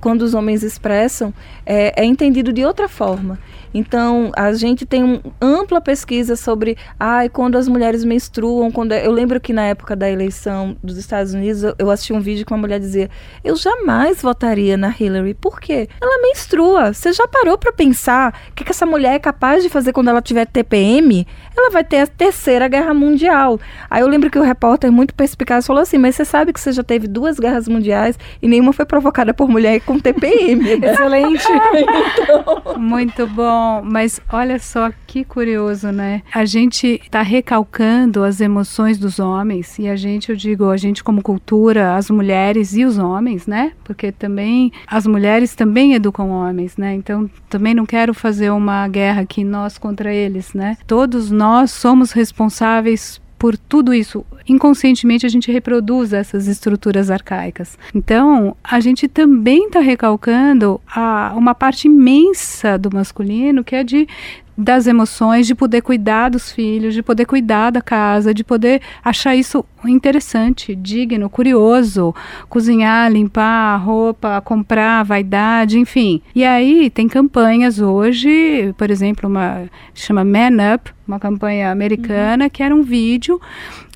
quando os homens expressam, é, é, entendido de outra forma. Então, a gente tem uma ampla pesquisa sobre, ai, quando as mulheres menstruam, quando é, eu lembro que na época da eleição dos Estados Unidos, eu, eu assisti um vídeo que uma mulher dizia: "Eu jamais votaria na Hillary". Por quê? Ela menstrua. Você já parou para pensar o que, que essa mulher é capaz de fazer quando ela tiver TPM? Ela vai ter a terceira guerra mundial. Aí eu lembro que o repórter muito perspicaz falou assim: "Mas você sabe que você já teve duas guerras mundiais e nenhuma foi provocada por mulher com TPM". (laughs) Excelente. (laughs) então... Muito bom. Bom, mas olha só que curioso, né? A gente está recalcando as emoções dos homens e a gente, eu digo, a gente como cultura, as mulheres e os homens, né? Porque também as mulheres também educam homens, né? Então também não quero fazer uma guerra aqui nós contra eles, né? Todos nós somos responsáveis por tudo isso. Inconscientemente a gente reproduz essas estruturas arcaicas. Então, a gente também está recalcando a, uma parte imensa do masculino que é de das emoções, de poder cuidar dos filhos, de poder cuidar da casa, de poder achar isso interessante, digno, curioso, cozinhar, limpar a roupa, comprar, vaidade, enfim. E aí tem campanhas hoje, por exemplo, uma chama Man Up, uma campanha americana uhum. que era um vídeo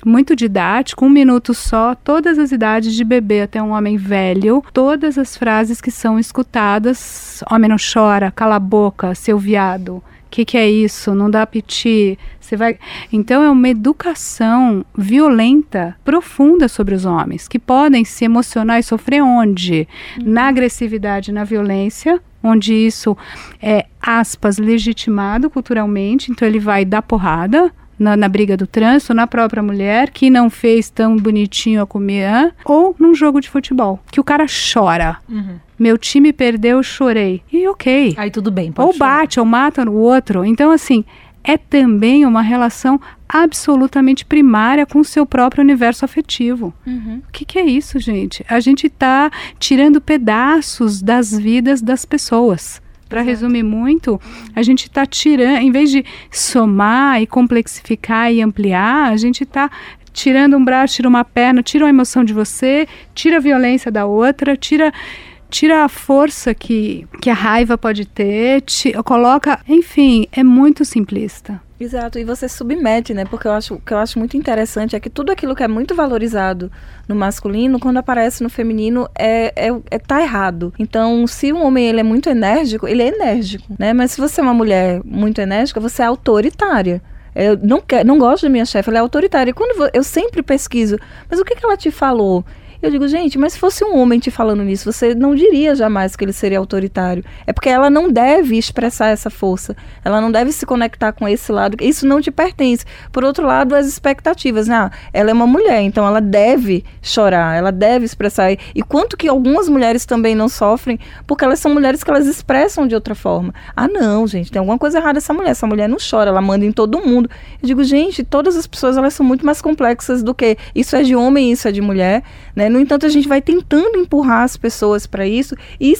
muito didático, um minuto só, todas as idades de bebê até um homem velho, todas as frases que são escutadas, homem não chora, cala a boca, seu viado, que, que é isso? Não dá piti. Você vai. Então é uma educação violenta, profunda sobre os homens, que podem se emocionar e sofrer onde? Uhum. Na agressividade, na violência, onde isso é aspas legitimado culturalmente, então ele vai dar porrada, na, na, briga do trânsito, na própria mulher, que não fez tão bonitinho a comer, ou num jogo de futebol, que o cara chora. Uhum. Meu time perdeu, eu chorei. E ok. Aí tudo bem. ou chorar. bate, ou mata o outro. Então, assim, é também uma relação absolutamente primária com o seu próprio universo afetivo. Uhum. O que, que, é isso, gente? A gente está tirando pedaços das vidas das pessoas. Para resumir muito, a gente está tirando, em vez de somar e complexificar e ampliar, a gente está tirando um braço, tira uma perna, tira uma emoção de você, tira a violência da outra, tira tira a força que, que a raiva pode ter, te, coloca, enfim, é muito simplista. Exato, e você submete, né? Porque eu acho, o que eu acho muito interessante é que tudo aquilo que é muito valorizado no masculino, quando aparece no feminino, é, é, é tá errado. Então, se um homem ele é muito enérgico, ele é enérgico, né? Mas se você é uma mulher muito enérgica, você é autoritária. Eu não, quer, não gosto da minha chefe, ela é autoritária. E quando eu sempre pesquiso, mas o que, que ela te falou? Eu digo, gente, mas se fosse um homem te falando nisso, você não diria jamais que ele seria autoritário. É porque ela não deve expressar essa força. Ela não deve se conectar com esse lado. Isso não te pertence. Por outro lado, as expectativas. Né? Ah, ela é uma mulher, então ela deve chorar, ela deve expressar. E quanto que algumas mulheres também não sofrem, porque elas são mulheres que elas expressam de outra forma. Ah, não, gente, tem alguma coisa errada essa mulher. Essa mulher não chora, ela manda em todo mundo. Eu digo, gente, todas as pessoas elas são muito mais complexas do que isso é de homem, isso é de mulher, né? No entanto, a gente vai tentando empurrar as pessoas para isso e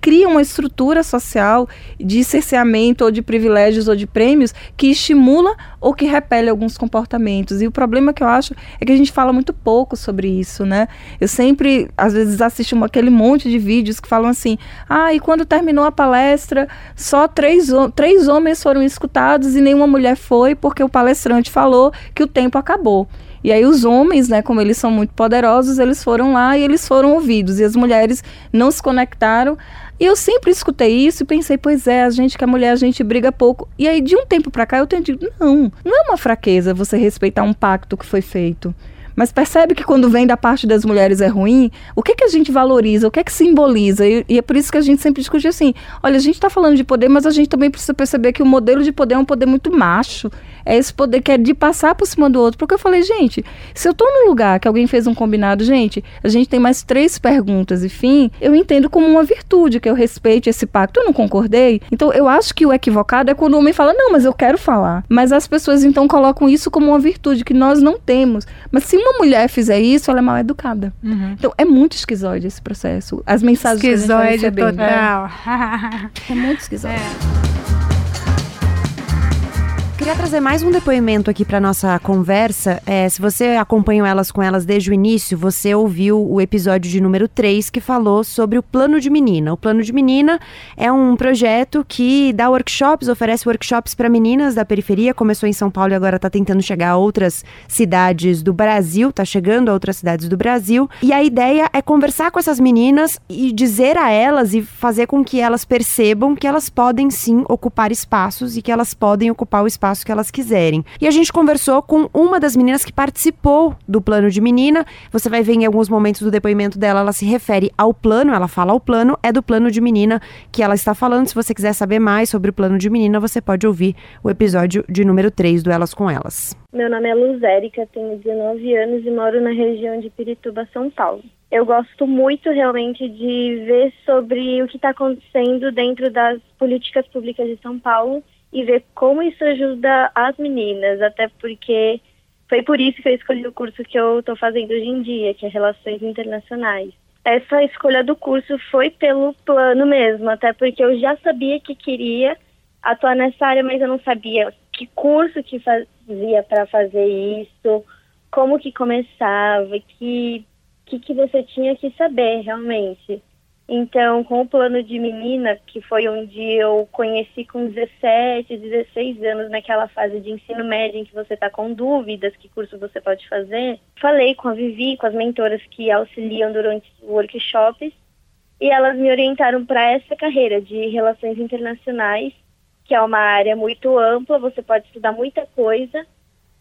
cria uma estrutura social de cerceamento ou de privilégios ou de prêmios que estimula ou que repele alguns comportamentos. E o problema que eu acho é que a gente fala muito pouco sobre isso, né? Eu sempre, às vezes, assisto aquele monte de vídeos que falam assim: ah, e quando terminou a palestra, só três, três homens foram escutados e nenhuma mulher foi, porque o palestrante falou que o tempo acabou. E aí os homens, né, como eles são muito poderosos, eles foram lá e eles foram ouvidos. E as mulheres não se conectaram. E eu sempre escutei isso e pensei, pois é, a gente que é mulher, a gente briga pouco. E aí de um tempo para cá eu tenho dito, não, não é uma fraqueza você respeitar um pacto que foi feito. Mas percebe que quando vem da parte das mulheres é ruim, o que, que a gente valoriza, o que é que simboliza? E, e é por isso que a gente sempre discute assim: olha, a gente está falando de poder, mas a gente também precisa perceber que o modelo de poder é um poder muito macho é esse poder que é de passar por cima do outro. Porque eu falei, gente, se eu estou num lugar que alguém fez um combinado, gente, a gente tem mais três perguntas e fim, eu entendo como uma virtude que eu respeite esse pacto. Eu não concordei. Então eu acho que o equivocado é quando o homem fala, não, mas eu quero falar. Mas as pessoas então colocam isso como uma virtude que nós não temos. Mas se uma mulher fizer isso, ela é mal educada. Uhum. Então é muito esquizoide esse processo. As mensagens esquizoide que a gente vai total. É, (laughs) é muito esquizoide. É queria trazer mais um depoimento aqui para nossa conversa. É, se você acompanhou elas com elas desde o início, você ouviu o episódio de número 3 que falou sobre o Plano de Menina. O Plano de Menina é um projeto que dá workshops, oferece workshops para meninas da periferia. Começou em São Paulo e agora está tentando chegar a outras cidades do Brasil, está chegando a outras cidades do Brasil. E a ideia é conversar com essas meninas e dizer a elas e fazer com que elas percebam que elas podem sim ocupar espaços e que elas podem ocupar o espaço espaço que elas quiserem. E a gente conversou com uma das meninas que participou do plano de menina. Você vai ver em alguns momentos do depoimento dela, ela se refere ao plano, ela fala ao plano, é do plano de menina que ela está falando. Se você quiser saber mais sobre o plano de menina, você pode ouvir o episódio de número 3 do Elas com Elas. Meu nome é Luz Érica, tenho 19 anos e moro na região de Pirituba, São Paulo. Eu gosto muito realmente de ver sobre o que está acontecendo dentro das políticas públicas de São Paulo e ver como isso ajuda as meninas, até porque foi por isso que eu escolhi o curso que eu estou fazendo hoje em dia, que é Relações Internacionais. Essa escolha do curso foi pelo plano mesmo, até porque eu já sabia que queria atuar nessa área, mas eu não sabia que curso que fazia para fazer isso, como que começava, que que, que você tinha que saber realmente. Então, com o plano de menina, que foi onde eu conheci com 17, 16 anos, naquela fase de ensino médio em que você está com dúvidas que curso você pode fazer, falei com a Vivi, com as mentoras que auxiliam durante workshops, e elas me orientaram para essa carreira de relações internacionais, que é uma área muito ampla, você pode estudar muita coisa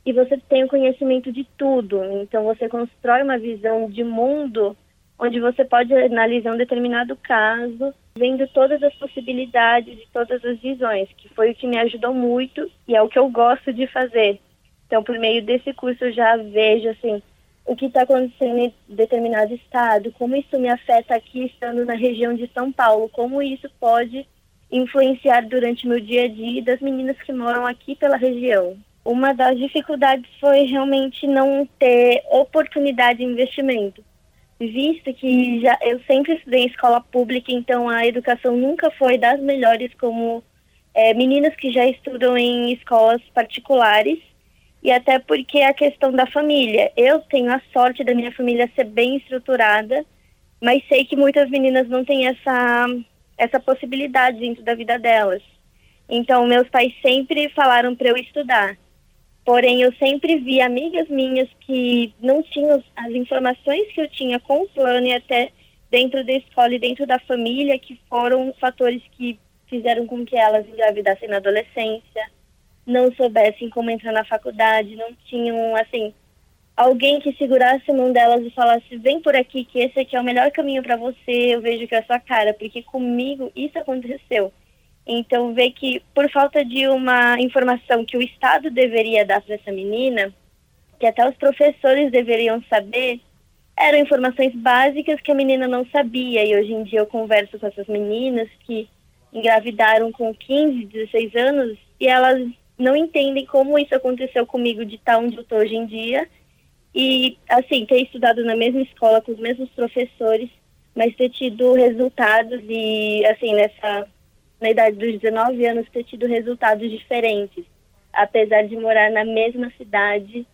e você tem o conhecimento de tudo. Então, você constrói uma visão de mundo onde você pode analisar um determinado caso, vendo todas as possibilidades e todas as visões, que foi o que me ajudou muito e é o que eu gosto de fazer. Então, por meio desse curso, eu já vejo assim o que está acontecendo em determinado estado, como isso me afeta aqui estando na região de São Paulo, como isso pode influenciar durante meu dia a dia das meninas que moram aqui pela região. Uma das dificuldades foi realmente não ter oportunidade de investimento visto que já eu sempre estudei em escola pública, então a educação nunca foi das melhores como é, meninas que já estudam em escolas particulares e até porque a questão da família. Eu tenho a sorte da minha família ser bem estruturada, mas sei que muitas meninas não têm essa essa possibilidade dentro da vida delas. Então meus pais sempre falaram para eu estudar. Porém, eu sempre vi amigas minhas que não tinham as informações que eu tinha com o plano e até dentro da escola e dentro da família, que foram fatores que fizeram com que elas engravidassem na adolescência, não soubessem como entrar na faculdade, não tinham, assim, alguém que segurasse a mão delas e falasse: vem por aqui, que esse aqui é o melhor caminho para você, eu vejo que é a sua cara, porque comigo isso aconteceu. Então, ver que por falta de uma informação que o Estado deveria dar para essa menina, que até os professores deveriam saber, eram informações básicas que a menina não sabia. E hoje em dia eu converso com essas meninas que engravidaram com 15, 16 anos e elas não entendem como isso aconteceu comigo de estar onde eu estou hoje em dia E, assim, ter estudado na mesma escola, com os mesmos professores, mas ter tido resultados e, assim, nessa, na idade dos 19 anos, ter tido resultados diferentes, apesar de morar na mesma cidade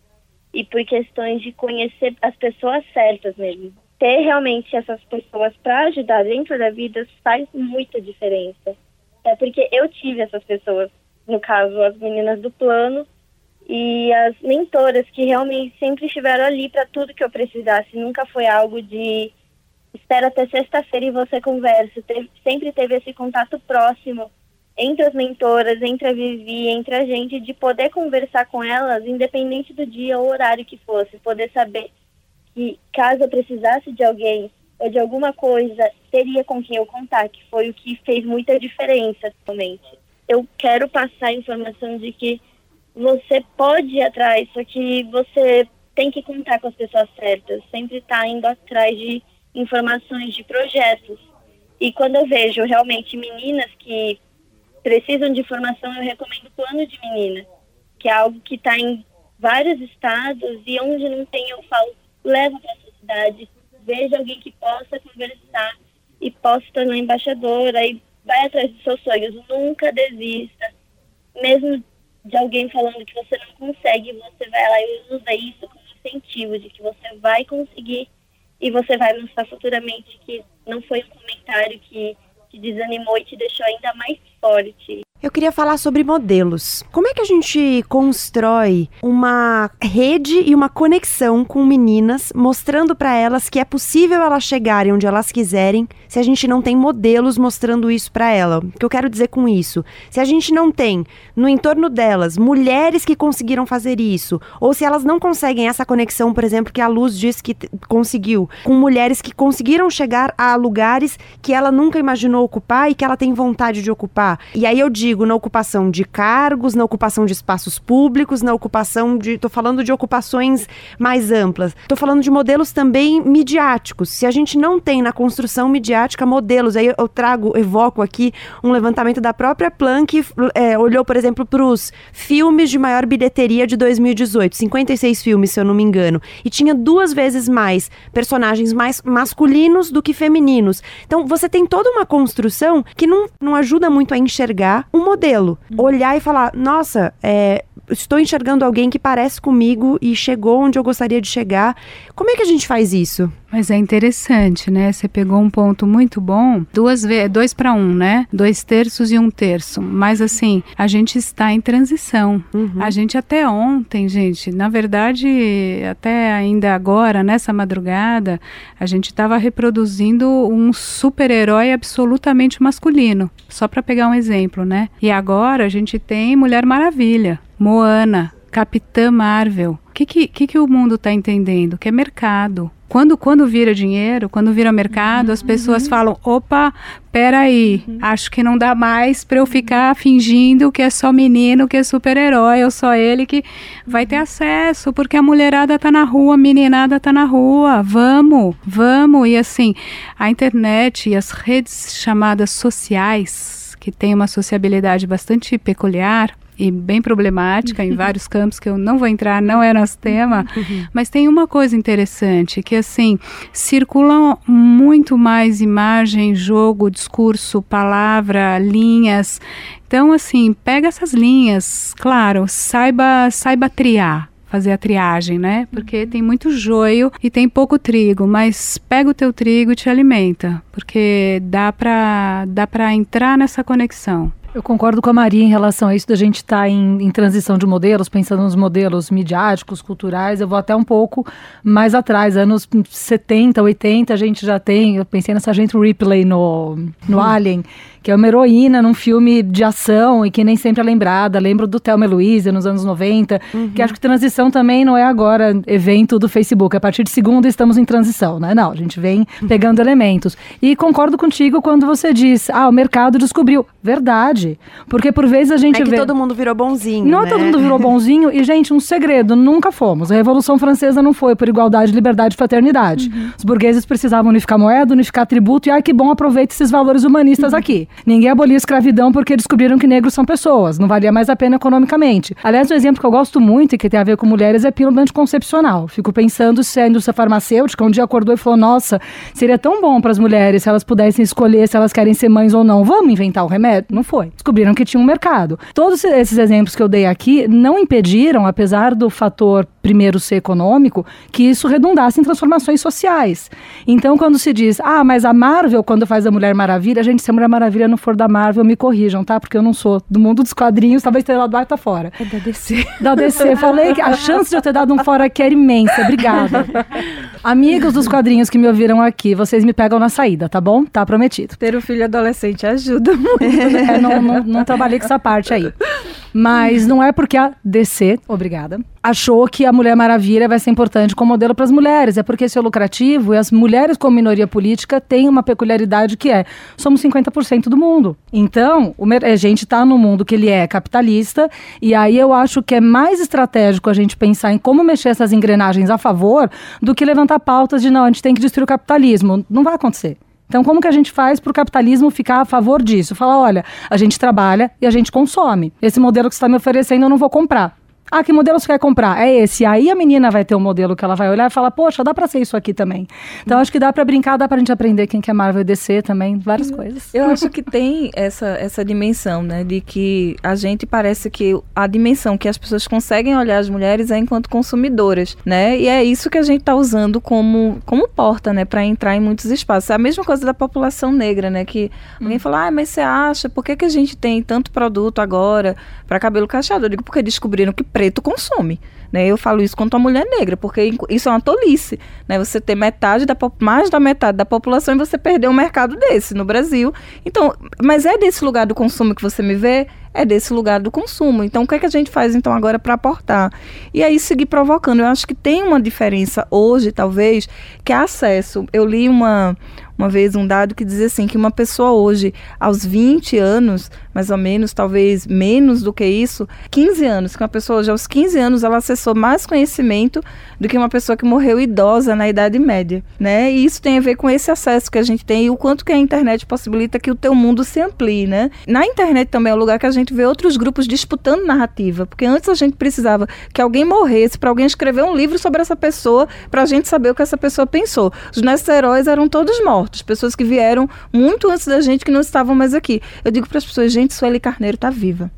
e por questões de conhecer as pessoas certas mesmo. Ter realmente essas pessoas para ajudar dentro da vida faz muita diferença. É porque eu tive essas pessoas, no caso, as meninas do plano, e as mentoras que realmente sempre estiveram ali para tudo que eu precisasse. Nunca foi algo de espera até sexta-feira e você conversa. Teve, sempre teve esse contato próximo entre as mentoras, entre a Vivi, entre a gente, de poder conversar com elas, independente do dia ou horário que fosse, poder saber que caso eu precisasse de alguém ou de alguma coisa, teria com quem eu contar, que foi o que fez muita diferença atualmente. Eu quero passar a informação de que você pode ir atrás, só que você tem que contar com as pessoas certas, sempre tá indo atrás de informações de projetos. E quando eu vejo realmente meninas que precisam de formação, eu recomendo o plano de menina, que é algo que está em vários estados e onde não tem, eu falo, leva para a sua cidade, veja alguém que possa conversar e possa tornar embaixadora e vai atrás dos seus sonhos, nunca desista, mesmo de alguém falando que você não consegue, você vai lá e usa isso como incentivo de que você vai conseguir e você vai mostrar futuramente que não foi um comentário que te desanimou e te deixou ainda mais Eu queria falar sobre modelos. Como é que a gente constrói uma rede e uma conexão com meninas, mostrando para elas que é possível elas chegarem onde elas quiserem, se a gente não tem modelos mostrando isso para ela? O que eu quero dizer com isso? Se a gente não tem no entorno delas mulheres que conseguiram fazer isso, ou se elas não conseguem essa conexão, por exemplo, que a Luz disse que conseguiu, com mulheres que conseguiram chegar a lugares que ela nunca imaginou ocupar e que ela tem vontade de ocupar. E aí eu digo na ocupação de cargos, na ocupação de espaços públicos, na ocupação de. Estou falando de ocupações mais amplas. Estou falando de modelos também midiáticos. Se a gente não tem na construção midiática modelos, aí eu trago, evoco aqui um levantamento da própria Plan que é, olhou, por exemplo, para os filmes de maior bilheteria de 2018, 56 filmes, se eu não me engano, e tinha duas vezes mais personagens mais masculinos do que femininos. Então você tem toda uma construção que não, não ajuda muito a enxergar um modelo. Olhar e falar, nossa, é, estou enxergando alguém que parece comigo e chegou onde eu gostaria de chegar. Como é que a gente faz isso? Mas é interessante, né? Você pegou um ponto muito bom, duas vezes, dois para um, né? Dois terços e um terço. Mas assim, a gente está em transição. Uhum. A gente até ontem, gente, na verdade, até ainda agora, nessa madrugada, a gente estava reproduzindo um super-herói absolutamente masculino. Só para pegar um exemplo, né? E agora a gente tem Mulher Maravilha. Moana, Capitã Marvel. O que, que, que, que o mundo está entendendo? Que é mercado. Quando, quando vira dinheiro, quando vira mercado, as pessoas uhum. falam: opa, peraí, uhum. acho que não dá mais para eu ficar fingindo que é só menino, que é super-herói, ou só ele que vai ter acesso, porque a mulherada tá na rua, a meninada tá na rua. Vamos, vamos. E assim, a internet e as redes chamadas sociais, que tem uma sociabilidade bastante peculiar, e bem problemática em vários campos que eu não vou entrar, não é nosso tema, uhum. (laughs) mas tem uma coisa interessante que assim circulam muito mais imagem, jogo, discurso, palavra, linhas. Então assim pega essas linhas, claro, saiba saiba triar fazer a triagem, né? Porque tem muito joio e tem pouco trigo, mas pega o teu trigo e te alimenta, porque dá para dá para entrar nessa conexão. Eu concordo com a Maria em relação a isso da gente estar tá em, em, transição de modelos, pensando nos modelos midiáticos, culturais. Eu vou até um pouco mais atrás, anos 70, 80, a gente já tem. Eu pensei nessa gente Ripley no, no hum. Alien que é uma heroína num filme de ação e que nem sempre é lembrada. Lembro do Thelma Louise nos anos 90, uhum. que acho que transição também não é agora evento do Facebook. A partir de segunda estamos em transição, né? Não, a gente vem pegando elementos. E concordo contigo quando você diz, ah, o mercado descobriu. Verdade hoje. Porque por vezes a gente é que vê... todo mundo virou bonzinho, Não né? todo mundo virou bonzinho. E, gente, um segredo, nunca fomos. A Revolução Francesa não foi por igualdade, liberdade e fraternidade. Uhum. Os burgueses precisavam unificar moeda, unificar tributo, e ai que bom, aproveita esses valores humanistas uhum. aqui. Ninguém abolia a escravidão porque descobriram que negros são pessoas, não valia mais a pena economicamente. Aliás, um exemplo que eu gosto muito e que tem a ver com mulheres é pílula anticoncepcional. Fico pensando se a indústria farmacêutica um dia acordou e falou: nossa, seria tão bom para as mulheres se elas pudessem escolher se elas querem ser mães ou não. Vamos inventar o remédio? Não foi. Descobriram que tinha um mercado. Todos esses exemplos que eu dei aqui não impediram, apesar do fator primeiro ser econômico, que isso redundasse em transformações sociais. Então, quando se diz, ah, mas a Marvel, quando faz a Mulher Maravilha, a gente, se a Mulher Maravilha não for da Marvel, me corrijam, tá? Porque eu não sou do mundo dos quadrinhos, talvez tenha dado tá fora. É da DC. Da DC. Falei que a chance de eu ter dado um fora aqui era imensa. Obrigada. Amigos dos quadrinhos que me ouviram aqui, vocês me pegam na saída, tá bom? Tá prometido. Ter um filho adolescente ajuda muito. É, não, não, não trabalhei com essa parte aí. Mas não é porque a DC, obrigada, achou que a Mulher Maravilha vai ser importante como modelo para as mulheres. É porque isso é lucrativo e as mulheres como minoria política têm uma peculiaridade que é, somos 50% do mundo. Então, a gente está no mundo que ele é capitalista e aí eu acho que é mais estratégico a gente pensar em como mexer essas engrenagens a favor do que levantar pautas de não, a gente tem que destruir o capitalismo. Não vai acontecer. Então, como que a gente faz para o capitalismo ficar a favor disso? Falar, olha, a gente trabalha e a gente consome. Esse modelo que você está me oferecendo eu não vou comprar. Ah, que modelo você quer comprar? É esse. Aí a menina vai ter um modelo que ela vai olhar e falar, poxa, dá pra ser isso aqui também. Então acho que dá pra brincar, dá pra gente aprender quem quer Marvel e DC também, várias eu, coisas. Eu acho (laughs) que tem essa, essa dimensão, né? De que a gente parece que a dimensão que as pessoas conseguem olhar as mulheres é enquanto consumidoras, né? E é isso que a gente tá usando como, como porta, né? Pra entrar em muitos espaços. É a mesma coisa da população negra, né? Que hum. alguém fala, ah, mas você acha, por que, que a gente tem tanto produto agora para cabelo cacheado? Eu digo, porque descobriram que preto consome. Né? Eu falo isso quanto a mulher negra, porque isso é uma tolice. Né? Você ter metade da mais da metade da população e você perder um mercado desse no Brasil. Então, mas é desse lugar do consumo que você me vê? É desse lugar do consumo. Então, o que é que a gente faz então agora para aportar? E aí seguir provocando. Eu acho que tem uma diferença hoje, talvez, que é acesso. Eu li uma uma vez um dado que dizia assim que uma pessoa hoje, aos 20 anos, mais ou menos, talvez menos do que isso, 15 anos, que uma pessoa hoje aos 15 anos ela acessou mais conhecimento do que uma pessoa que morreu idosa na Idade Média, né? E isso tem a ver com esse acesso que a gente tem e o quanto que a internet possibilita que o teu mundo se amplie, né? Na internet também é o lugar que a gente vê outros grupos disputando narrativa, porque antes a gente precisava que alguém morresse para alguém escrever um livro sobre essa pessoa, para a gente saber o que essa pessoa pensou. Os nossos heróis eram todos mortos, pessoas que vieram muito antes da gente que não estavam mais aqui. Eu digo para as pessoas, gente, Sueli Carneiro está viva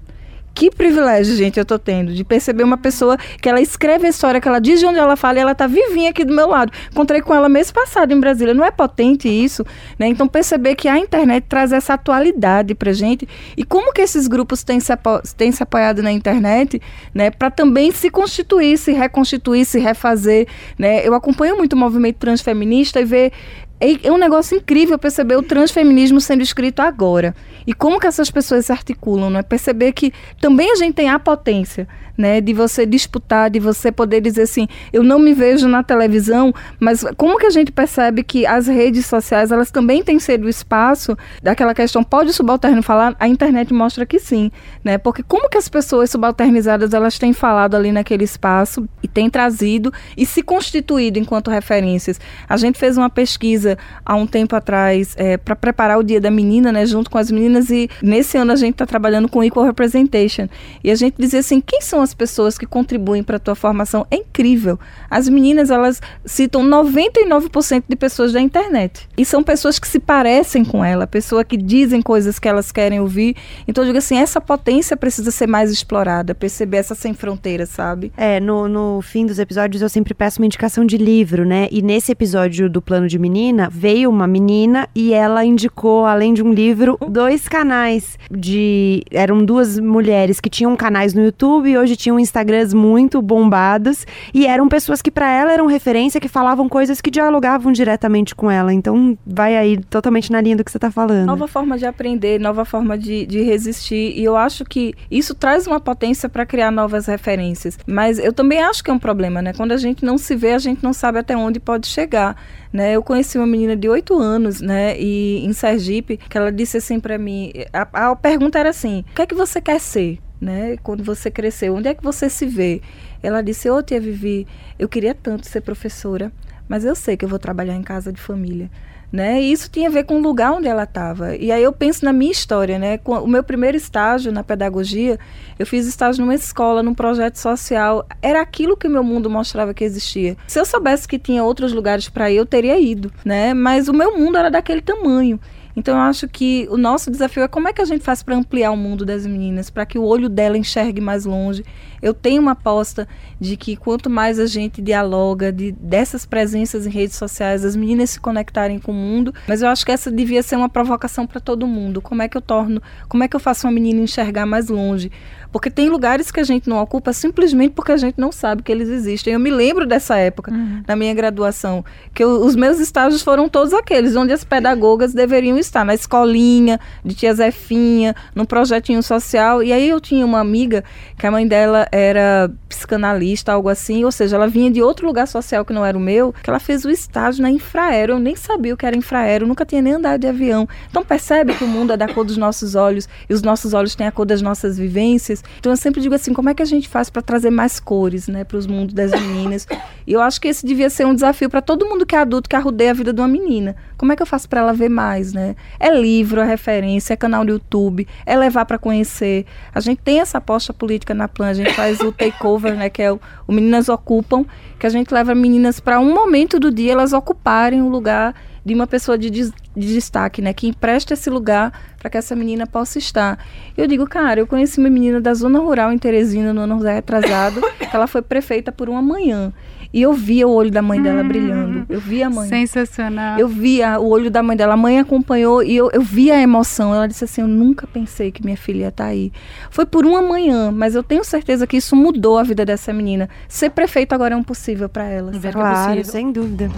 que privilégio, gente, eu tô tendo de perceber uma pessoa que ela escreve a história, que ela diz de onde ela fala e ela tá vivinha aqui do meu lado. Encontrei com ela mês passado em Brasília. Não é potente isso, né? Então perceber que a internet traz essa atualidade pra gente e como que esses grupos têm se, apo têm se apoiado na internet, né, para também se constituir, se reconstituir, se refazer, né? Eu acompanho muito o movimento transfeminista e ver é, é um negócio incrível perceber o transfeminismo sendo escrito agora. E como que essas pessoas se articulam, né? Perceber que também a gente tem a potência né? De você disputar, de você poder dizer assim, eu não me vejo na televisão, mas como que a gente percebe que as redes sociais, elas também têm sido o espaço daquela questão, pode o subalterno falar? A internet mostra que sim, né? Porque como que as pessoas subalternizadas, elas têm falado ali naquele espaço e têm trazido e se constituído enquanto referências. A gente fez uma pesquisa há um tempo atrás é, para preparar o Dia da Menina, né? Junto com as meninas e nesse ano a gente está trabalhando com Equal Representation. E a gente dizia assim, quem são as pessoas que contribuem para a tua formação é incrível. As meninas, elas citam 99% de pessoas da internet. E são pessoas que se parecem com ela, pessoas que dizem coisas que elas querem ouvir. Então eu digo assim, essa potência precisa ser mais explorada, perceber essa sem fronteiras, sabe? É, no, no fim dos episódios eu sempre peço uma indicação de livro, né? E nesse episódio do Plano de Menina, veio uma menina e ela indicou, além de um livro, dois canais de... Eram duas mulheres que tinham canais no YouTube e hoje tinham Instagrams muito bombados e eram pessoas que para ela eram referência, que falavam coisas que dialogavam diretamente com ela. Então vai aí totalmente na linha do que você tá falando. Nova forma de aprender, nova forma de, de resistir. E eu acho que isso traz uma potência para criar novas referências. Mas eu também acho que é um problema, né? Quando a gente não se vê, a gente não sabe até onde pode chegar. Né? Eu conheci uma uma menina de 8 anos, né, e em Sergipe, que ela disse assim para mim, a, a pergunta era assim: "O que é que você quer ser?" Né? Quando você cresceu, onde é que você se vê? Ela disse: Ô, tia Vivi, eu queria tanto ser professora, mas eu sei que eu vou trabalhar em casa de família né? E isso tinha a ver com o lugar onde ela estava. E aí eu penso na minha história, né? Com o meu primeiro estágio na pedagogia, eu fiz estágio numa escola, num projeto social. Era aquilo que o meu mundo mostrava que existia. Se eu soubesse que tinha outros lugares para ir, eu teria ido, né? Mas o meu mundo era daquele tamanho. Então eu acho que o nosso desafio é como é que a gente faz para ampliar o mundo das meninas, para que o olho dela enxergue mais longe. Eu tenho uma aposta de que quanto mais a gente dialoga de, dessas presenças em redes sociais, as meninas se conectarem com o mundo, mas eu acho que essa devia ser uma provocação para todo mundo. Como é que eu torno, como é que eu faço uma menina enxergar mais longe? Porque tem lugares que a gente não ocupa simplesmente porque a gente não sabe que eles existem. Eu me lembro dessa época, uhum. na minha graduação, que eu, os meus estágios foram todos aqueles, onde as pedagogas deveriam estar, na escolinha, de tia Zefinha, no projetinho social. E aí eu tinha uma amiga, que a mãe dela era psicanalista, algo assim, ou seja, ela vinha de outro lugar social que não era o meu, que ela fez o estágio na Infraero. Eu nem sabia o que era Infraero, nunca tinha nem andado de avião. Então percebe que o mundo é da cor dos nossos olhos e os nossos olhos têm a cor das nossas vivências. Então eu sempre digo assim, como é que a gente faz para trazer mais cores, né, para os mundos das meninas? E eu acho que esse devia ser um desafio para todo mundo que é adulto que arrudeia a vida de uma menina. Como é que eu faço para ela ver mais, né? É livro, é referência, é canal no YouTube, é levar para conhecer. A gente tem essa aposta política na Plan, a gente faz o takeover, né, que é o, o Meninas Ocupam, que a gente leva meninas para um momento do dia elas ocuparem o lugar de uma pessoa de, de destaque, né? Que empresta esse lugar para que essa menina possa estar. Eu digo, cara, eu conheci uma menina da zona rural em Teresina no ano retrasado, (laughs) que ela foi prefeita por uma manhã. E eu via o olho da mãe dela hum, brilhando. Eu via a mãe. Sensacional. Eu via o olho da mãe dela. A mãe acompanhou e eu, eu via a emoção. Ela disse assim: Eu nunca pensei que minha filha ia estar tá aí. Foi por uma manhã, mas eu tenho certeza que isso mudou a vida dessa menina. Ser prefeito agora é um possível para ela. Claro, é sem dúvida.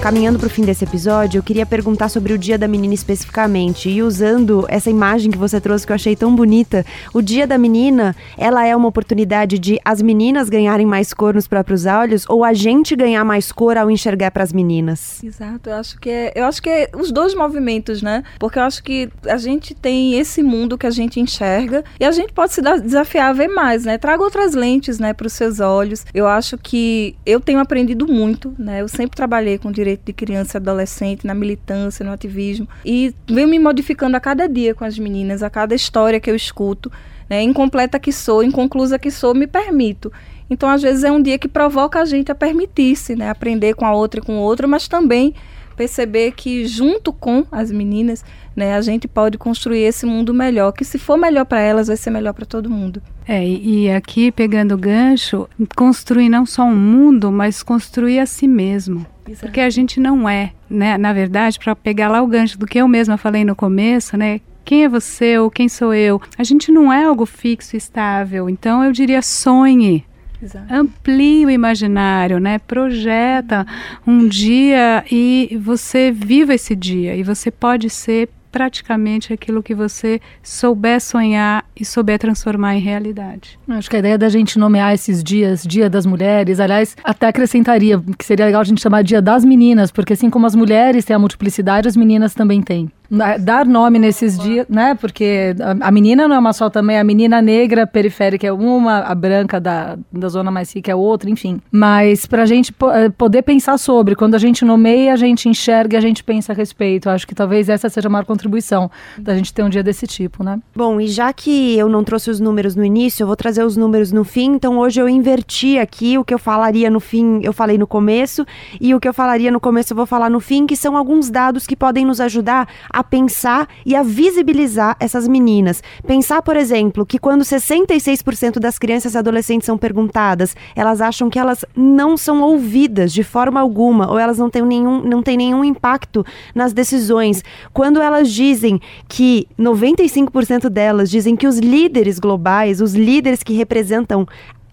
Caminhando para o fim desse episódio, eu queria perguntar sobre o Dia da Menina especificamente. E usando essa imagem que você trouxe que eu achei tão bonita, o Dia da Menina, ela é uma oportunidade de as meninas ganharem mais cor nos próprios olhos ou a gente ganhar mais cor ao enxergar para as meninas? Exato, eu acho que é, eu acho que é os dois movimentos, né? Porque eu acho que a gente tem esse mundo que a gente enxerga e a gente pode se desafiar a ver mais, né? Traga outras lentes, né, para os seus olhos. Eu acho que eu tenho aprendido muito, né? Eu sempre trabalhei com direito direito de criança e adolescente, na militância, no ativismo. E venho me modificando a cada dia com as meninas, a cada história que eu escuto. Né? Incompleta que sou, inconclusa que sou, me permito. Então, às vezes, é um dia que provoca a gente a permitir-se, né? aprender com a outra e com o outro, mas também perceber que junto com as meninas, né, a gente pode construir esse mundo melhor, que se for melhor para elas, vai ser melhor para todo mundo. É, e aqui pegando o gancho, construir não só um mundo, mas construir a si mesmo. Exato. Porque a gente não é, né, na verdade, para pegar lá o gancho do que eu mesma falei no começo, né, quem é você ou quem sou eu? A gente não é algo fixo e estável. Então eu diria sonhe, Exato. Amplie o imaginário, né? Projeta um dia e você viva esse dia. E você pode ser praticamente aquilo que você souber sonhar e souber transformar em realidade. Acho que a ideia da gente nomear esses dias, Dia das Mulheres, aliás, até acrescentaria que seria legal a gente chamar Dia das Meninas, porque assim como as mulheres têm a multiplicidade, as meninas também têm. Dar nome nesses dias, né? Porque a, menina não é uma só também, a menina negra periférica é uma, a branca da, da zona mais rica é outra, enfim. Mas pra gente eh, poder pensar sobre, quando a gente nomeia, a gente enxerga e a gente pensa a respeito. Acho que talvez essa seja a maior contribuição da gente ter um dia desse tipo, né? Bom, e já que eu não trouxe os números no início, eu vou trazer os números no fim, então hoje eu inverti aqui o que eu falaria no fim, eu falei no começo, e o que eu falaria no começo eu vou falar no fim, que são alguns dados que podem nos ajudar a pensar e a visibilizar essas meninas. Pensar, por exemplo, que quando 66% das crianças e adolescentes são perguntadas, elas acham que elas não são ouvidas de forma alguma, ou elas não têm nenhum, não têm nenhum impacto nas decisões. Quando elas dizem que 95% delas dizem que os líderes globais, os líderes que representam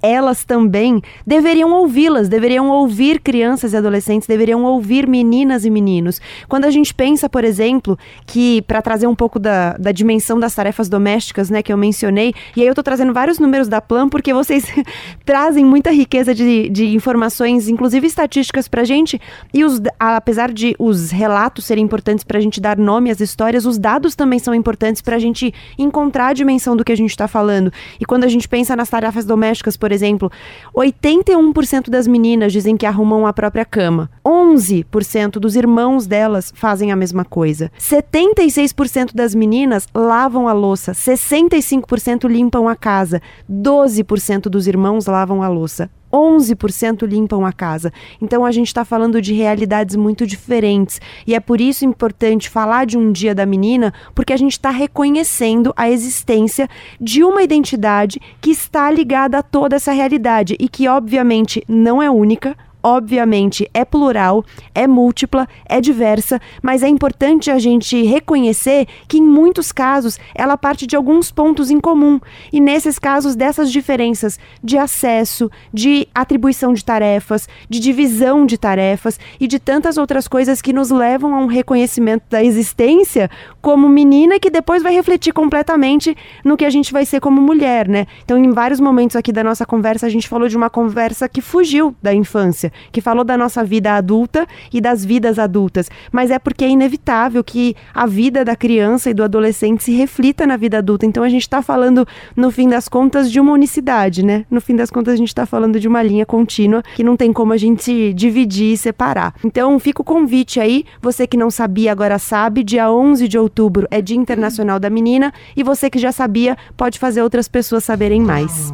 elas também deveriam ouvi-las, deveriam ouvir crianças e adolescentes, deveriam ouvir meninas e meninos. Quando a gente pensa, por exemplo, que para trazer um pouco da, da dimensão das tarefas domésticas, né, que eu mencionei, e aí eu estou trazendo vários números da Plan porque vocês (laughs) trazem muita riqueza de, de informações, inclusive estatísticas para a gente, e os, apesar de os relatos serem importantes para a gente dar nome às histórias, os dados também são importantes para a gente encontrar a dimensão do que a gente está falando. E quando a gente pensa nas tarefas domésticas, por exemplo, 81% das meninas dizem que arrumam a própria cama. 11% dos irmãos delas fazem a mesma coisa. 76% das meninas lavam a louça. 65% limpam a casa. 12% dos irmãos lavam a louça. 11% limpam a casa. Então a gente está falando de realidades muito diferentes. E é por isso importante falar de um dia da menina, porque a gente está reconhecendo a existência de uma identidade que está ligada a toda essa realidade e que, obviamente, não é única, obviamente é plural, é múltipla, é diversa, mas é importante a gente reconhecer que em muitos casos ela parte de alguns pontos em comum. E nesses casos dessas diferenças de acesso, de atribuição de tarefas, de divisão de tarefas e de tantas outras coisas que nos levam a um reconhecimento da existência como menina que depois vai refletir completamente no que a gente vai ser como mulher, né? Então, em vários momentos aqui da nossa conversa, a gente falou de uma conversa que fugiu da infância que falou da nossa vida adulta e das vidas adultas, mas é porque é inevitável que a vida da criança e do adolescente se reflita na vida adulta. Então a gente está falando, no fim das contas, de uma unicidade, né? No fim das contas, a gente está falando de uma linha contínua que não tem como a gente dividir e separar. Então fica o convite aí, você que não sabia agora sabe, dia 11 de outubro é Dia Internacional da Menina e você que já sabia pode fazer outras pessoas saberem mais.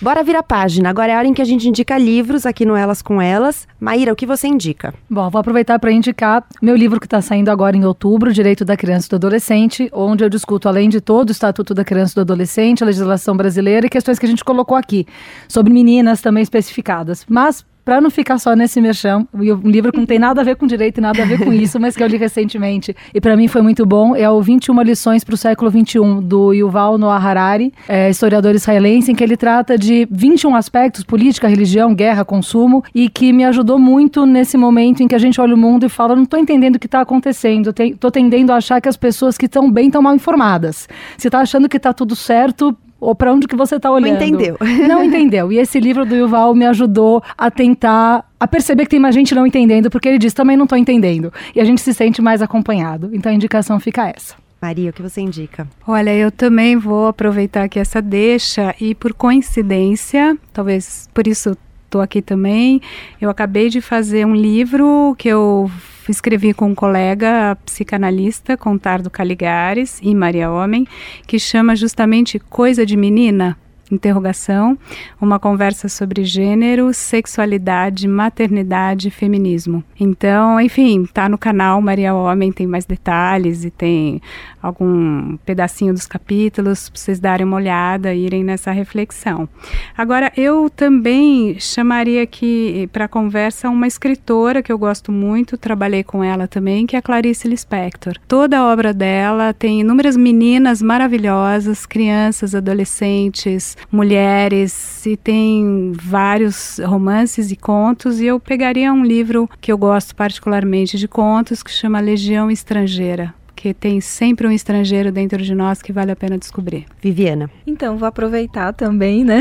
Bora virar página. Agora é a hora em que a gente indica livros aqui no Elas com Elas. Maíra, o que você indica? Bom, vou aproveitar para indicar meu livro que está saindo agora em outubro, Direito da Criança e do Adolescente, onde eu discuto, além de todo o Estatuto da Criança e do Adolescente, a legislação brasileira e questões que a gente colocou aqui, sobre meninas também especificadas. Mas para não ficar só nesse merchan, um livro que não tem nada a ver com direito e nada a ver com isso, mas que eu li recentemente. E para mim foi muito bom, é o 21 lições para o século 21 do Yuval Noah Harari, é, historiador israelense, em que ele trata de 21 aspectos, política, religião, guerra, consumo, e que me ajudou muito nesse momento em que a gente olha o mundo e fala, não estou entendendo o que está acontecendo, estou tendendo a achar que as pessoas que estão bem estão mal informadas. Se está achando que está tudo certo, ou para onde que você está olhando. Não entendeu. (laughs) Não entendeu. E esse livro do Yuval me ajudou a tentar a perceber que tem mais gente não entendendo, porque ele diz também não estou entendendo. E a gente se sente mais acompanhado. Então a indicação fica essa. Maria, o que você indica? Olha, eu também vou aproveitar aqui essa deixa e por coincidência, talvez por isso estou aqui também, eu acabei de fazer um livro que eu escrevi com um colega psicanalista, Contardo Caligares e Maria Homem, que chama justamente Coisa de Menina interrogação, uma conversa sobre gênero, sexualidade, maternidade e feminismo. Então, enfim, tá no canal Maria Homem, tem mais detalhes e tem algum pedacinho dos capítulos para vocês darem uma olhada irem nessa reflexão. Agora, eu também chamaria aqui para conversa uma escritora que eu gosto muito, trabalhei com ela também, que é a Clarice Lispector. Toda a obra dela tem inúmeras meninas maravilhosas, crianças, adolescentes, mulheres, e tem vários romances e contos, e eu pegaria um livro que eu gosto particularmente de contos, que chama Legião Estrangeira porque tem sempre um estrangeiro dentro de nós que vale a pena descobrir. Viviana. Então, vou aproveitar também, né?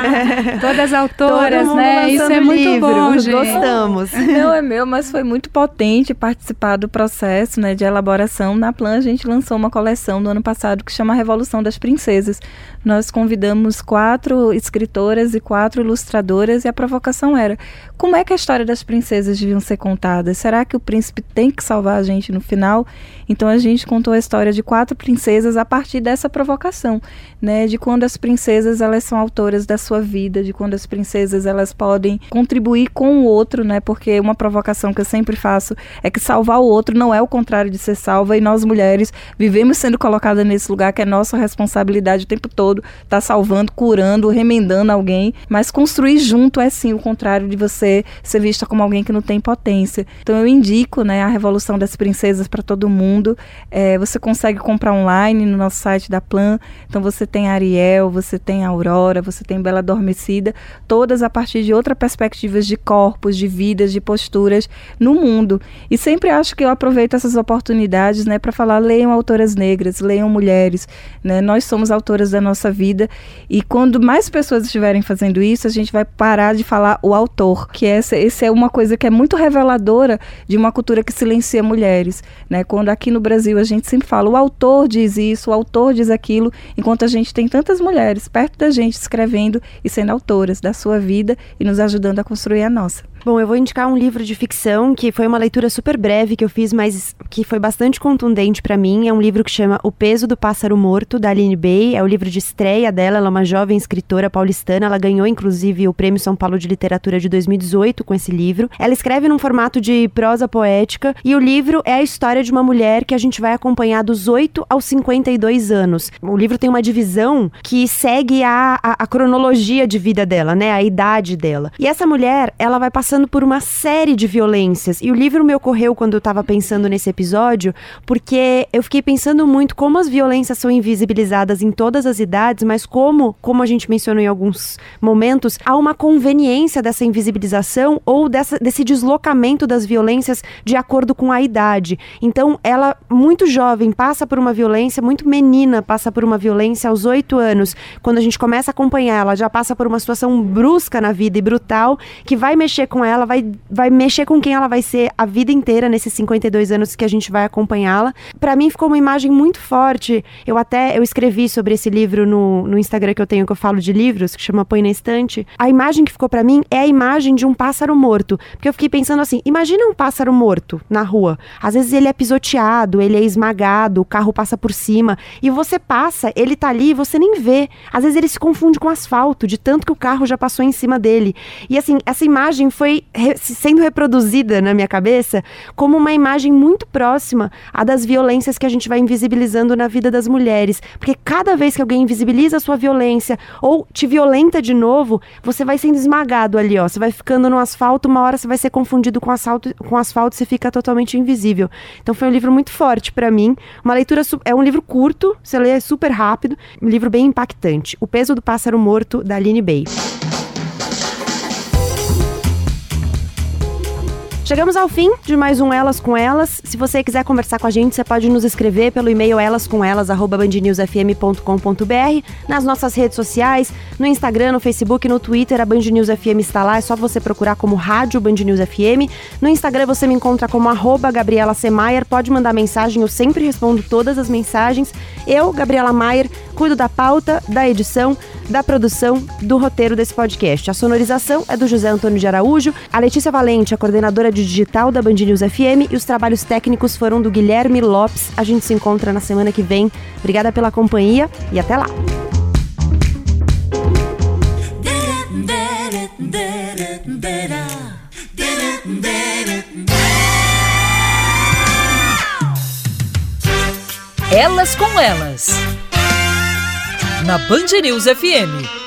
(laughs) Todas autoras, né? Isso é muito livro. bom, gente. Gostamos. Não é meu, mas foi muito potente participar do processo né, de elaboração. Na Plan, a gente lançou uma coleção no ano passado que chama Revolução das Princesas. Nós convidamos quatro escritoras e quatro ilustradoras e a provocação era: como é que a história das princesas deviam ser contadas? Será que o príncipe tem que salvar a gente no final? Então, a gente contou a história de quatro princesas a partir dessa provocação, né, de quando as princesas elas são autoras da sua vida, de quando as princesas elas podem contribuir com o outro, né? Porque uma provocação que eu sempre faço é que salvar o outro não é o contrário de ser salva e nós mulheres vivemos sendo colocadas nesse lugar que é nossa responsabilidade o tempo todo, tá salvando, curando, remendando alguém, mas construir junto é sim o contrário de você ser vista como alguém que não tem potência. Então eu indico, né, a Revolução das Princesas para todo mundo. É, você consegue comprar online no nosso site da Plan. Então você tem Ariel, você tem Aurora, você tem Bela Adormecida, todas a partir de outras perspectivas de corpos, de vidas, de posturas no mundo. E sempre acho que eu aproveito essas oportunidades, né, para falar leiam autoras negras, leiam mulheres, né? Nós somos autoras da nossa vida e quando mais pessoas estiverem fazendo isso, a gente vai parar de falar o autor, que essa, essa é uma coisa que é muito reveladora de uma cultura que silencia mulheres, né? Quando aqui no Brasil a gente sempre fala o autor diz isso, o autor diz aquilo, enquanto a gente tem tantas mulheres perto da gente escrevendo e sendo autoras da sua vida e nos ajudando a construir a nossa. Bom, eu vou indicar um livro de ficção que foi uma leitura super breve que eu fiz, mas que foi bastante contundente para mim. É um livro que chama O Peso do Pássaro Morto, da Aline Bay. É o livro de estreia dela. Ela é uma jovem escritora paulistana. Ela ganhou, inclusive, o Prêmio São Paulo de Literatura de 2018 com esse livro. Ela escreve num formato de prosa poética e o livro é a história de uma mulher que a gente vai acompanhar dos 8 aos 52 anos. O livro tem uma divisão que segue a, a, a cronologia de vida dela, né? A idade dela. E essa mulher, ela vai passar passando por uma série de violências. E o livro me ocorreu quando eu estava pensando nesse episódio, porque eu fiquei pensando muito como as violências são invisibilizadas em todas as idades, mas como, como a gente mencionou em alguns momentos, há uma conveniência dessa invisibilização ou dessa, desse deslocamento das violências de acordo com a idade. Então, ela, muito jovem, passa por uma violência, muito menina passa por uma violência aos oito anos. Quando a gente começa a acompanhar, ela já passa por uma situação brusca na vida e brutal que vai mexer com ela, vai, vai mexer com quem ela vai ser a vida inteira nesses 52 anos que a gente vai acompanhá-la. Para mim ficou uma imagem muito forte. Eu até eu escrevi sobre esse livro no, no Instagram que eu tenho que eu falo de livros, que chama Põe na Estante. A imagem que ficou para mim é a imagem de um pássaro morto, porque eu fiquei pensando assim, imagina um pássaro morto na rua. Às vezes ele é pisoteado, ele é esmagado, o carro passa por cima e você passa, ele tá ali e você nem vê. Às vezes ele se confunde com asfalto, de tanto que o carro já passou em cima dele. E assim, essa imagem foi foi re sendo reproduzida na minha cabeça como uma imagem muito próxima à das violências que a gente vai invisibilizando na vida das mulheres. Porque cada vez que alguém invisibiliza a sua violência ou te violenta de novo, você vai sendo esmagado ali, ó. Você vai ficando no asfalto, uma hora você vai ser confundido com asfalto, com asfalto você fica totalmente invisível. Então foi um livro muito forte para mim. Uma leitura é um livro curto, você lê super rápido, um livro bem impactante. O Peso do Pássaro Morto da Aline Bay. Chegamos ao fim de mais um Elas com Elas. Se você quiser conversar com a gente, você pode nos escrever pelo e-mail elascomelas@bandnewsfm.com.br, nas nossas redes sociais, no Instagram, no Facebook, no Twitter, a Band News FM está lá, é só você procurar como Rádio Band News FM. No Instagram você me encontra como arroba Gabriela Semayer, pode mandar mensagem, eu sempre respondo todas as mensagens. Eu, Gabriela Maier, cuido da pauta, da edição, da produção, do roteiro desse podcast. A sonorização é do José Antônio de Araújo, a Letícia Valente, a coordenadora digital da Band News FM e os trabalhos técnicos foram do Guilherme Lopes. A gente se encontra na semana que vem. Obrigada pela companhia e até lá. Elas com Elas. Na Band News FM.